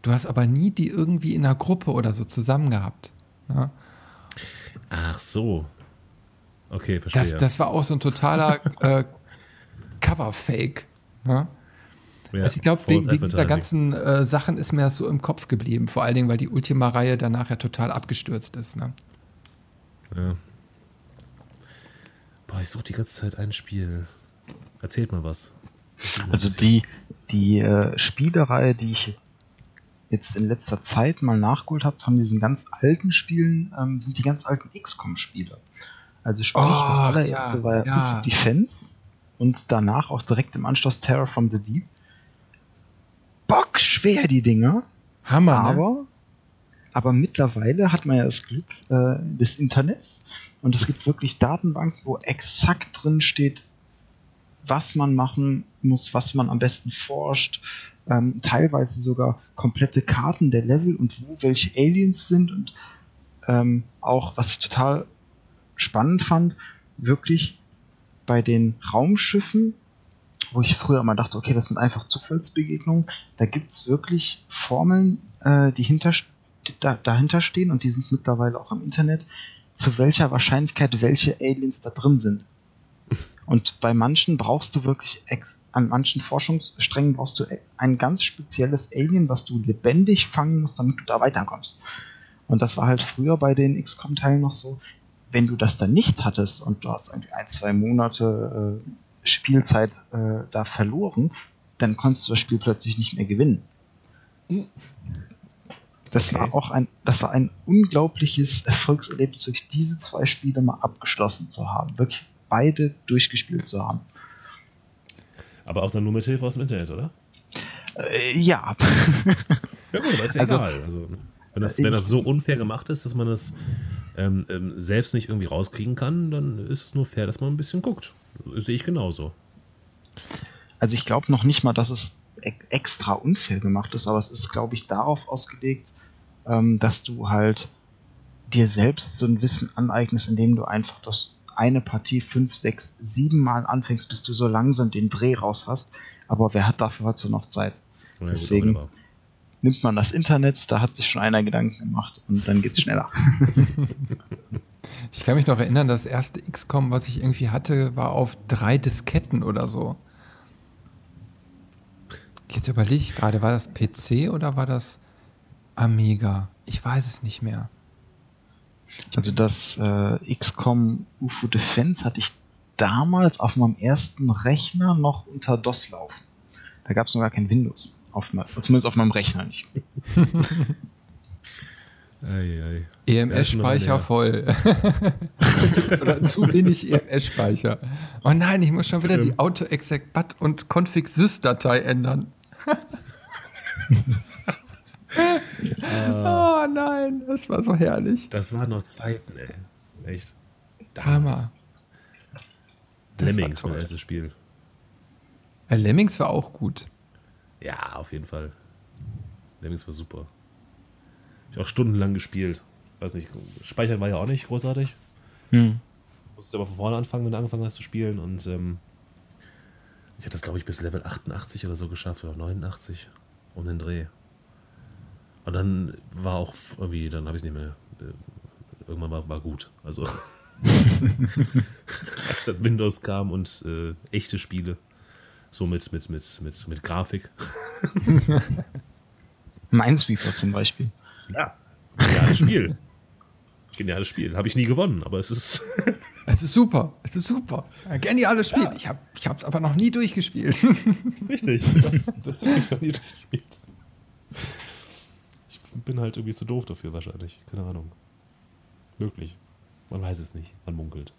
du hast aber nie die irgendwie in einer Gruppe oder so zusammen gehabt. Ne?
Ach so. Okay, verstehe.
Das, das war auch so ein totaler äh, Cover-Fake. Ne? Ja, also ich glaube, wegen, wegen dieser ganzen äh, Sachen ist mir das so im Kopf geblieben. Vor allen Dingen, weil die Ultima-Reihe danach ja total abgestürzt ist. Ne?
Ja. Boah, ich suche die ganze Zeit ein Spiel. Erzählt mal was.
Also die, die äh, Spielereihe, die ich jetzt in letzter Zeit mal nachgeholt habe von diesen ganz alten Spielen, ähm, sind die ganz alten XCOM-Spiele. Also sprich, oh, das allererste ja, war ja. Defense und danach auch direkt im Anschluss Terror from the Deep bockschwer, die Dinger.
Hammer,
aber, ne? aber mittlerweile hat man ja das Glück äh, des Internets und es gibt wirklich Datenbanken, wo exakt drin steht, was man machen muss, was man am besten forscht, ähm, teilweise sogar komplette Karten der Level und wo welche Aliens sind und ähm, auch, was ich total spannend fand, wirklich bei den Raumschiffen wo ich früher immer dachte, okay, das sind einfach Zufallsbegegnungen. Da gibt es wirklich Formeln, äh, die hinter, da, dahinter stehen und die sind mittlerweile auch im Internet, zu welcher Wahrscheinlichkeit welche Aliens da drin sind. Und bei manchen brauchst du wirklich, an manchen Forschungssträngen brauchst du ein ganz spezielles Alien, was du lebendig fangen musst, damit du da weiterkommst. Und das war halt früher bei den XCOM-Teilen noch so, wenn du das dann nicht hattest und du hast irgendwie ein, zwei Monate äh, Spielzeit äh, da verloren, dann konntest du das Spiel plötzlich nicht mehr gewinnen. Das okay. war auch ein, das war ein unglaubliches Erfolgserlebnis, wirklich diese zwei Spiele mal abgeschlossen zu haben, wirklich beide durchgespielt zu haben.
Aber auch dann nur mit Hilfe aus dem Internet, oder?
Äh, ja.
ja gut, aber ist ja also, egal. Also, wenn, das, wenn das so unfair gemacht ist, dass man das ähm, ähm, selbst nicht irgendwie rauskriegen kann, dann ist es nur fair, dass man ein bisschen guckt. Sehe ich genauso.
Also ich glaube noch nicht mal, dass es e extra unfair gemacht ist, aber es ist, glaube ich, darauf ausgelegt, ähm, dass du halt dir selbst so ein Wissen aneignest, indem du einfach das eine Partie fünf, sechs, sieben Mal anfängst, bis du so langsam den Dreh raus hast. Aber wer hat dafür heute noch Zeit? Ja, Deswegen gut, nimmt man das Internet, da hat sich schon einer Gedanken gemacht und dann geht es schneller.
ich kann mich noch erinnern, das erste XCOM, was ich irgendwie hatte, war auf drei Disketten oder so. Jetzt überlege ich gerade, war das PC oder war das Amiga? Ich weiß es nicht mehr.
Also das äh, XCOM UFO Defense hatte ich damals auf meinem ersten Rechner noch unter DOS laufen. Da gab es noch gar kein Windows. Auf, zumindest auf meinem Rechner nicht.
Ei, ei.
EMS-Speicher
Ja,
voll. Oder zu wenig EMS-Speicher. Oh nein, ich muss schon wieder die Auto-Exec-Bat und Config-Sys-Datei ändern. oh nein, das war so herrlich.
Das waren noch Zeiten, ey. Echt.
Hammer. Das war
Lemmings, mein erstes Spiel.
Ja, Lemmings war auch gut.
Ja, auf jeden Fall. Lemmings war super. Ich auch stundenlang gespielt. Weiß nicht, Speichern war ja auch nicht großartig.
Hm.
Musst aber von vorne anfangen, wenn du angefangen hast zu spielen. Und ähm, ich hatte das, glaube ich, bis Level 88 oder so geschafft, oder 89, um den Dreh. Und dann war auch irgendwie, dann habe ich nicht mehr. Äh, irgendwann war, war gut. Also, als dann Windows kam und äh, echte Spiele. So mit, mit, mit, mit, mit Grafik.
Minesweeper zum Beispiel.
Ja. Geniales Spiel. Geniales Spiel. Habe ich nie gewonnen, aber es ist.
Es ist super, es ist super. Ja, Geniales Spiel. Ich habe es aber noch nie durchgespielt.
Richtig. Das, das habe ich noch nie gespielt. Ich bin halt irgendwie zu doof dafür wahrscheinlich. Keine Ahnung. Möglich. Man weiß es nicht. Man munkelt.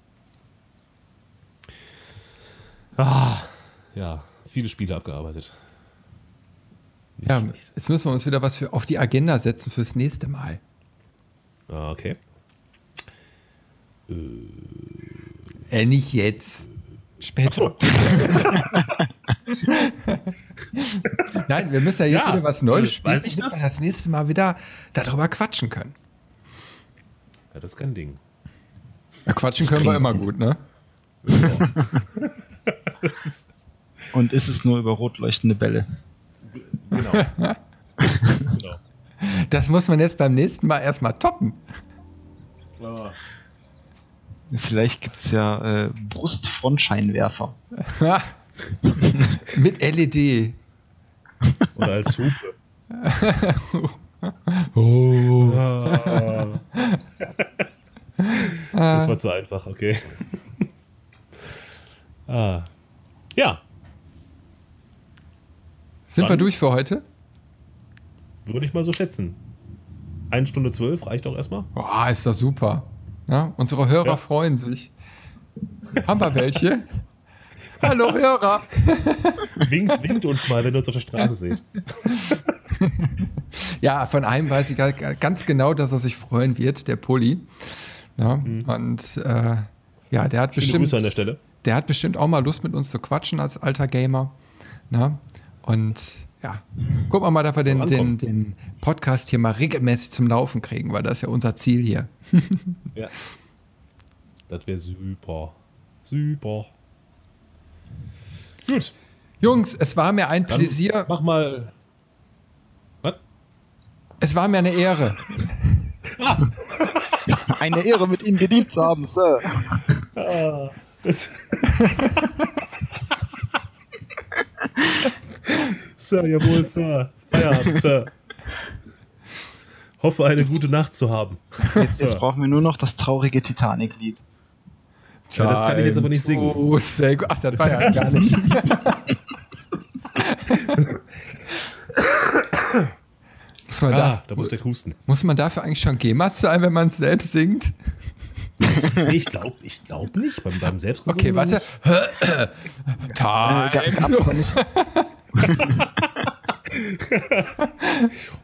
Ah, ja. Viele Spiele abgearbeitet. Nicht
ja,
schlecht.
jetzt müssen wir uns wieder was für, auf die Agenda setzen fürs nächste Mal.
Ah, okay.
Äh, nicht jetzt. Später. Nein, wir müssen ja jetzt
Ja,
wieder was Neues
äh,
spielen,
weiß ich
damit
das?
wir das nächste Mal wieder darüber quatschen können.
Ja, das ist kein Ding.
Ja, quatschen können wir immer gut, ne?
Ja.
Und ist es nur über rot leuchtende Bälle?
Genau. Genau.
Das muss man jetzt beim nächsten Mal erstmal toppen.
Ah.
Vielleicht gibt es ja äh, Brustfrontscheinwerfer.
Mit LED.
Oder als Hupe.
Oh.
Das war zu einfach, okay. ah. Ja,
Sind wir durch für heute?
würde ich mal so schätzen. Eine Stunde zwölf reicht auch erstmal.
Boah, ist doch super. Ja, unsere Hörer
Ja.
freuen sich. Haben wir welche? Hallo Hörer.
Winkt, winkt uns mal, wenn ihr uns auf der Straße seht.
Ja, von einem weiß ich ga- ganz genau, dass er sich freuen wird, der Pulli. Ja, Und äh, ja, der hat
Mhm. Schöne
bestimmt,
Grüße an der Stelle.
der hat bestimmt auch mal Lust mit uns zu quatschen als alter Gamer. Na? Und ja, gucken wir mal, dass wir den, den, den Podcast hier mal regelmäßig zum Laufen kriegen, weil das ist ja unser Ziel hier.
Ja. Das wäre super. Super. Gut.
Jungs, es war mir ein
Dann
Pläsier,
Mach mal. Was?
es war mir eine Ehre.
Eine Ehre, mit Ihnen gedient zu haben, Sir.
Das- Sir, jawohl, Sir. Feierabend, Sir. Hoffe, eine gute Nacht zu haben.
Jetzt
Sir.
brauchen wir nur noch das traurige Titanic-Lied.
Ja, das kann ich jetzt aber nicht singen.
Oh, sehr gut. Ach, das war ja gar nicht. muss, man
Ah,
da,
da muss der husten.
muss man dafür eigentlich schon GEMA sein, wenn man es selbst singt?
Nee, ich glaube ich glaub nicht. Beim, beim Selbstgesungen.
Okay, warte.
Äh,
Time.
ga- gab's aber nicht.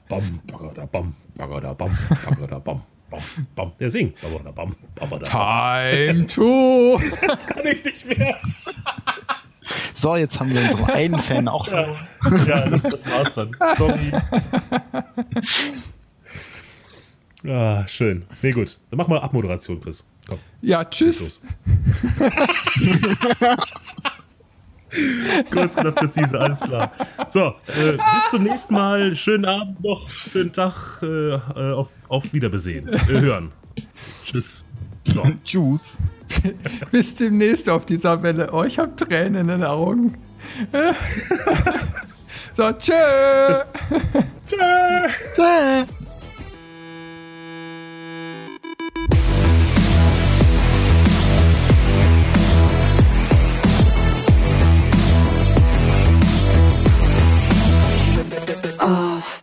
Bam, bagada, bam, bagada, bam, bagada, bam, bam, bam. Der singt. Bagada, bam, bagada, bam.
Time to.
Das kann ich nicht mehr.
So, jetzt haben wir unseren einen Fan auch.
Ja, das, das war's dann. Sorry. Ah, schön. Nee, gut. Dann mach mal Abmoderation, Chris. Komm.
Ja, tschüss.
Kurz, knapp, präzise, alles klar. So, äh, bis zum nächsten Mal. Schönen Abend noch, schönen Tag. Äh, äh, auf, auf Wiederbesehen. Äh, hören. Tschüss. So.
Tschüss.
Bis demnächst auf dieser Welle. Oh, ich habe Tränen in den Augen. So, tschö.
Tschö.
Tschö. Off.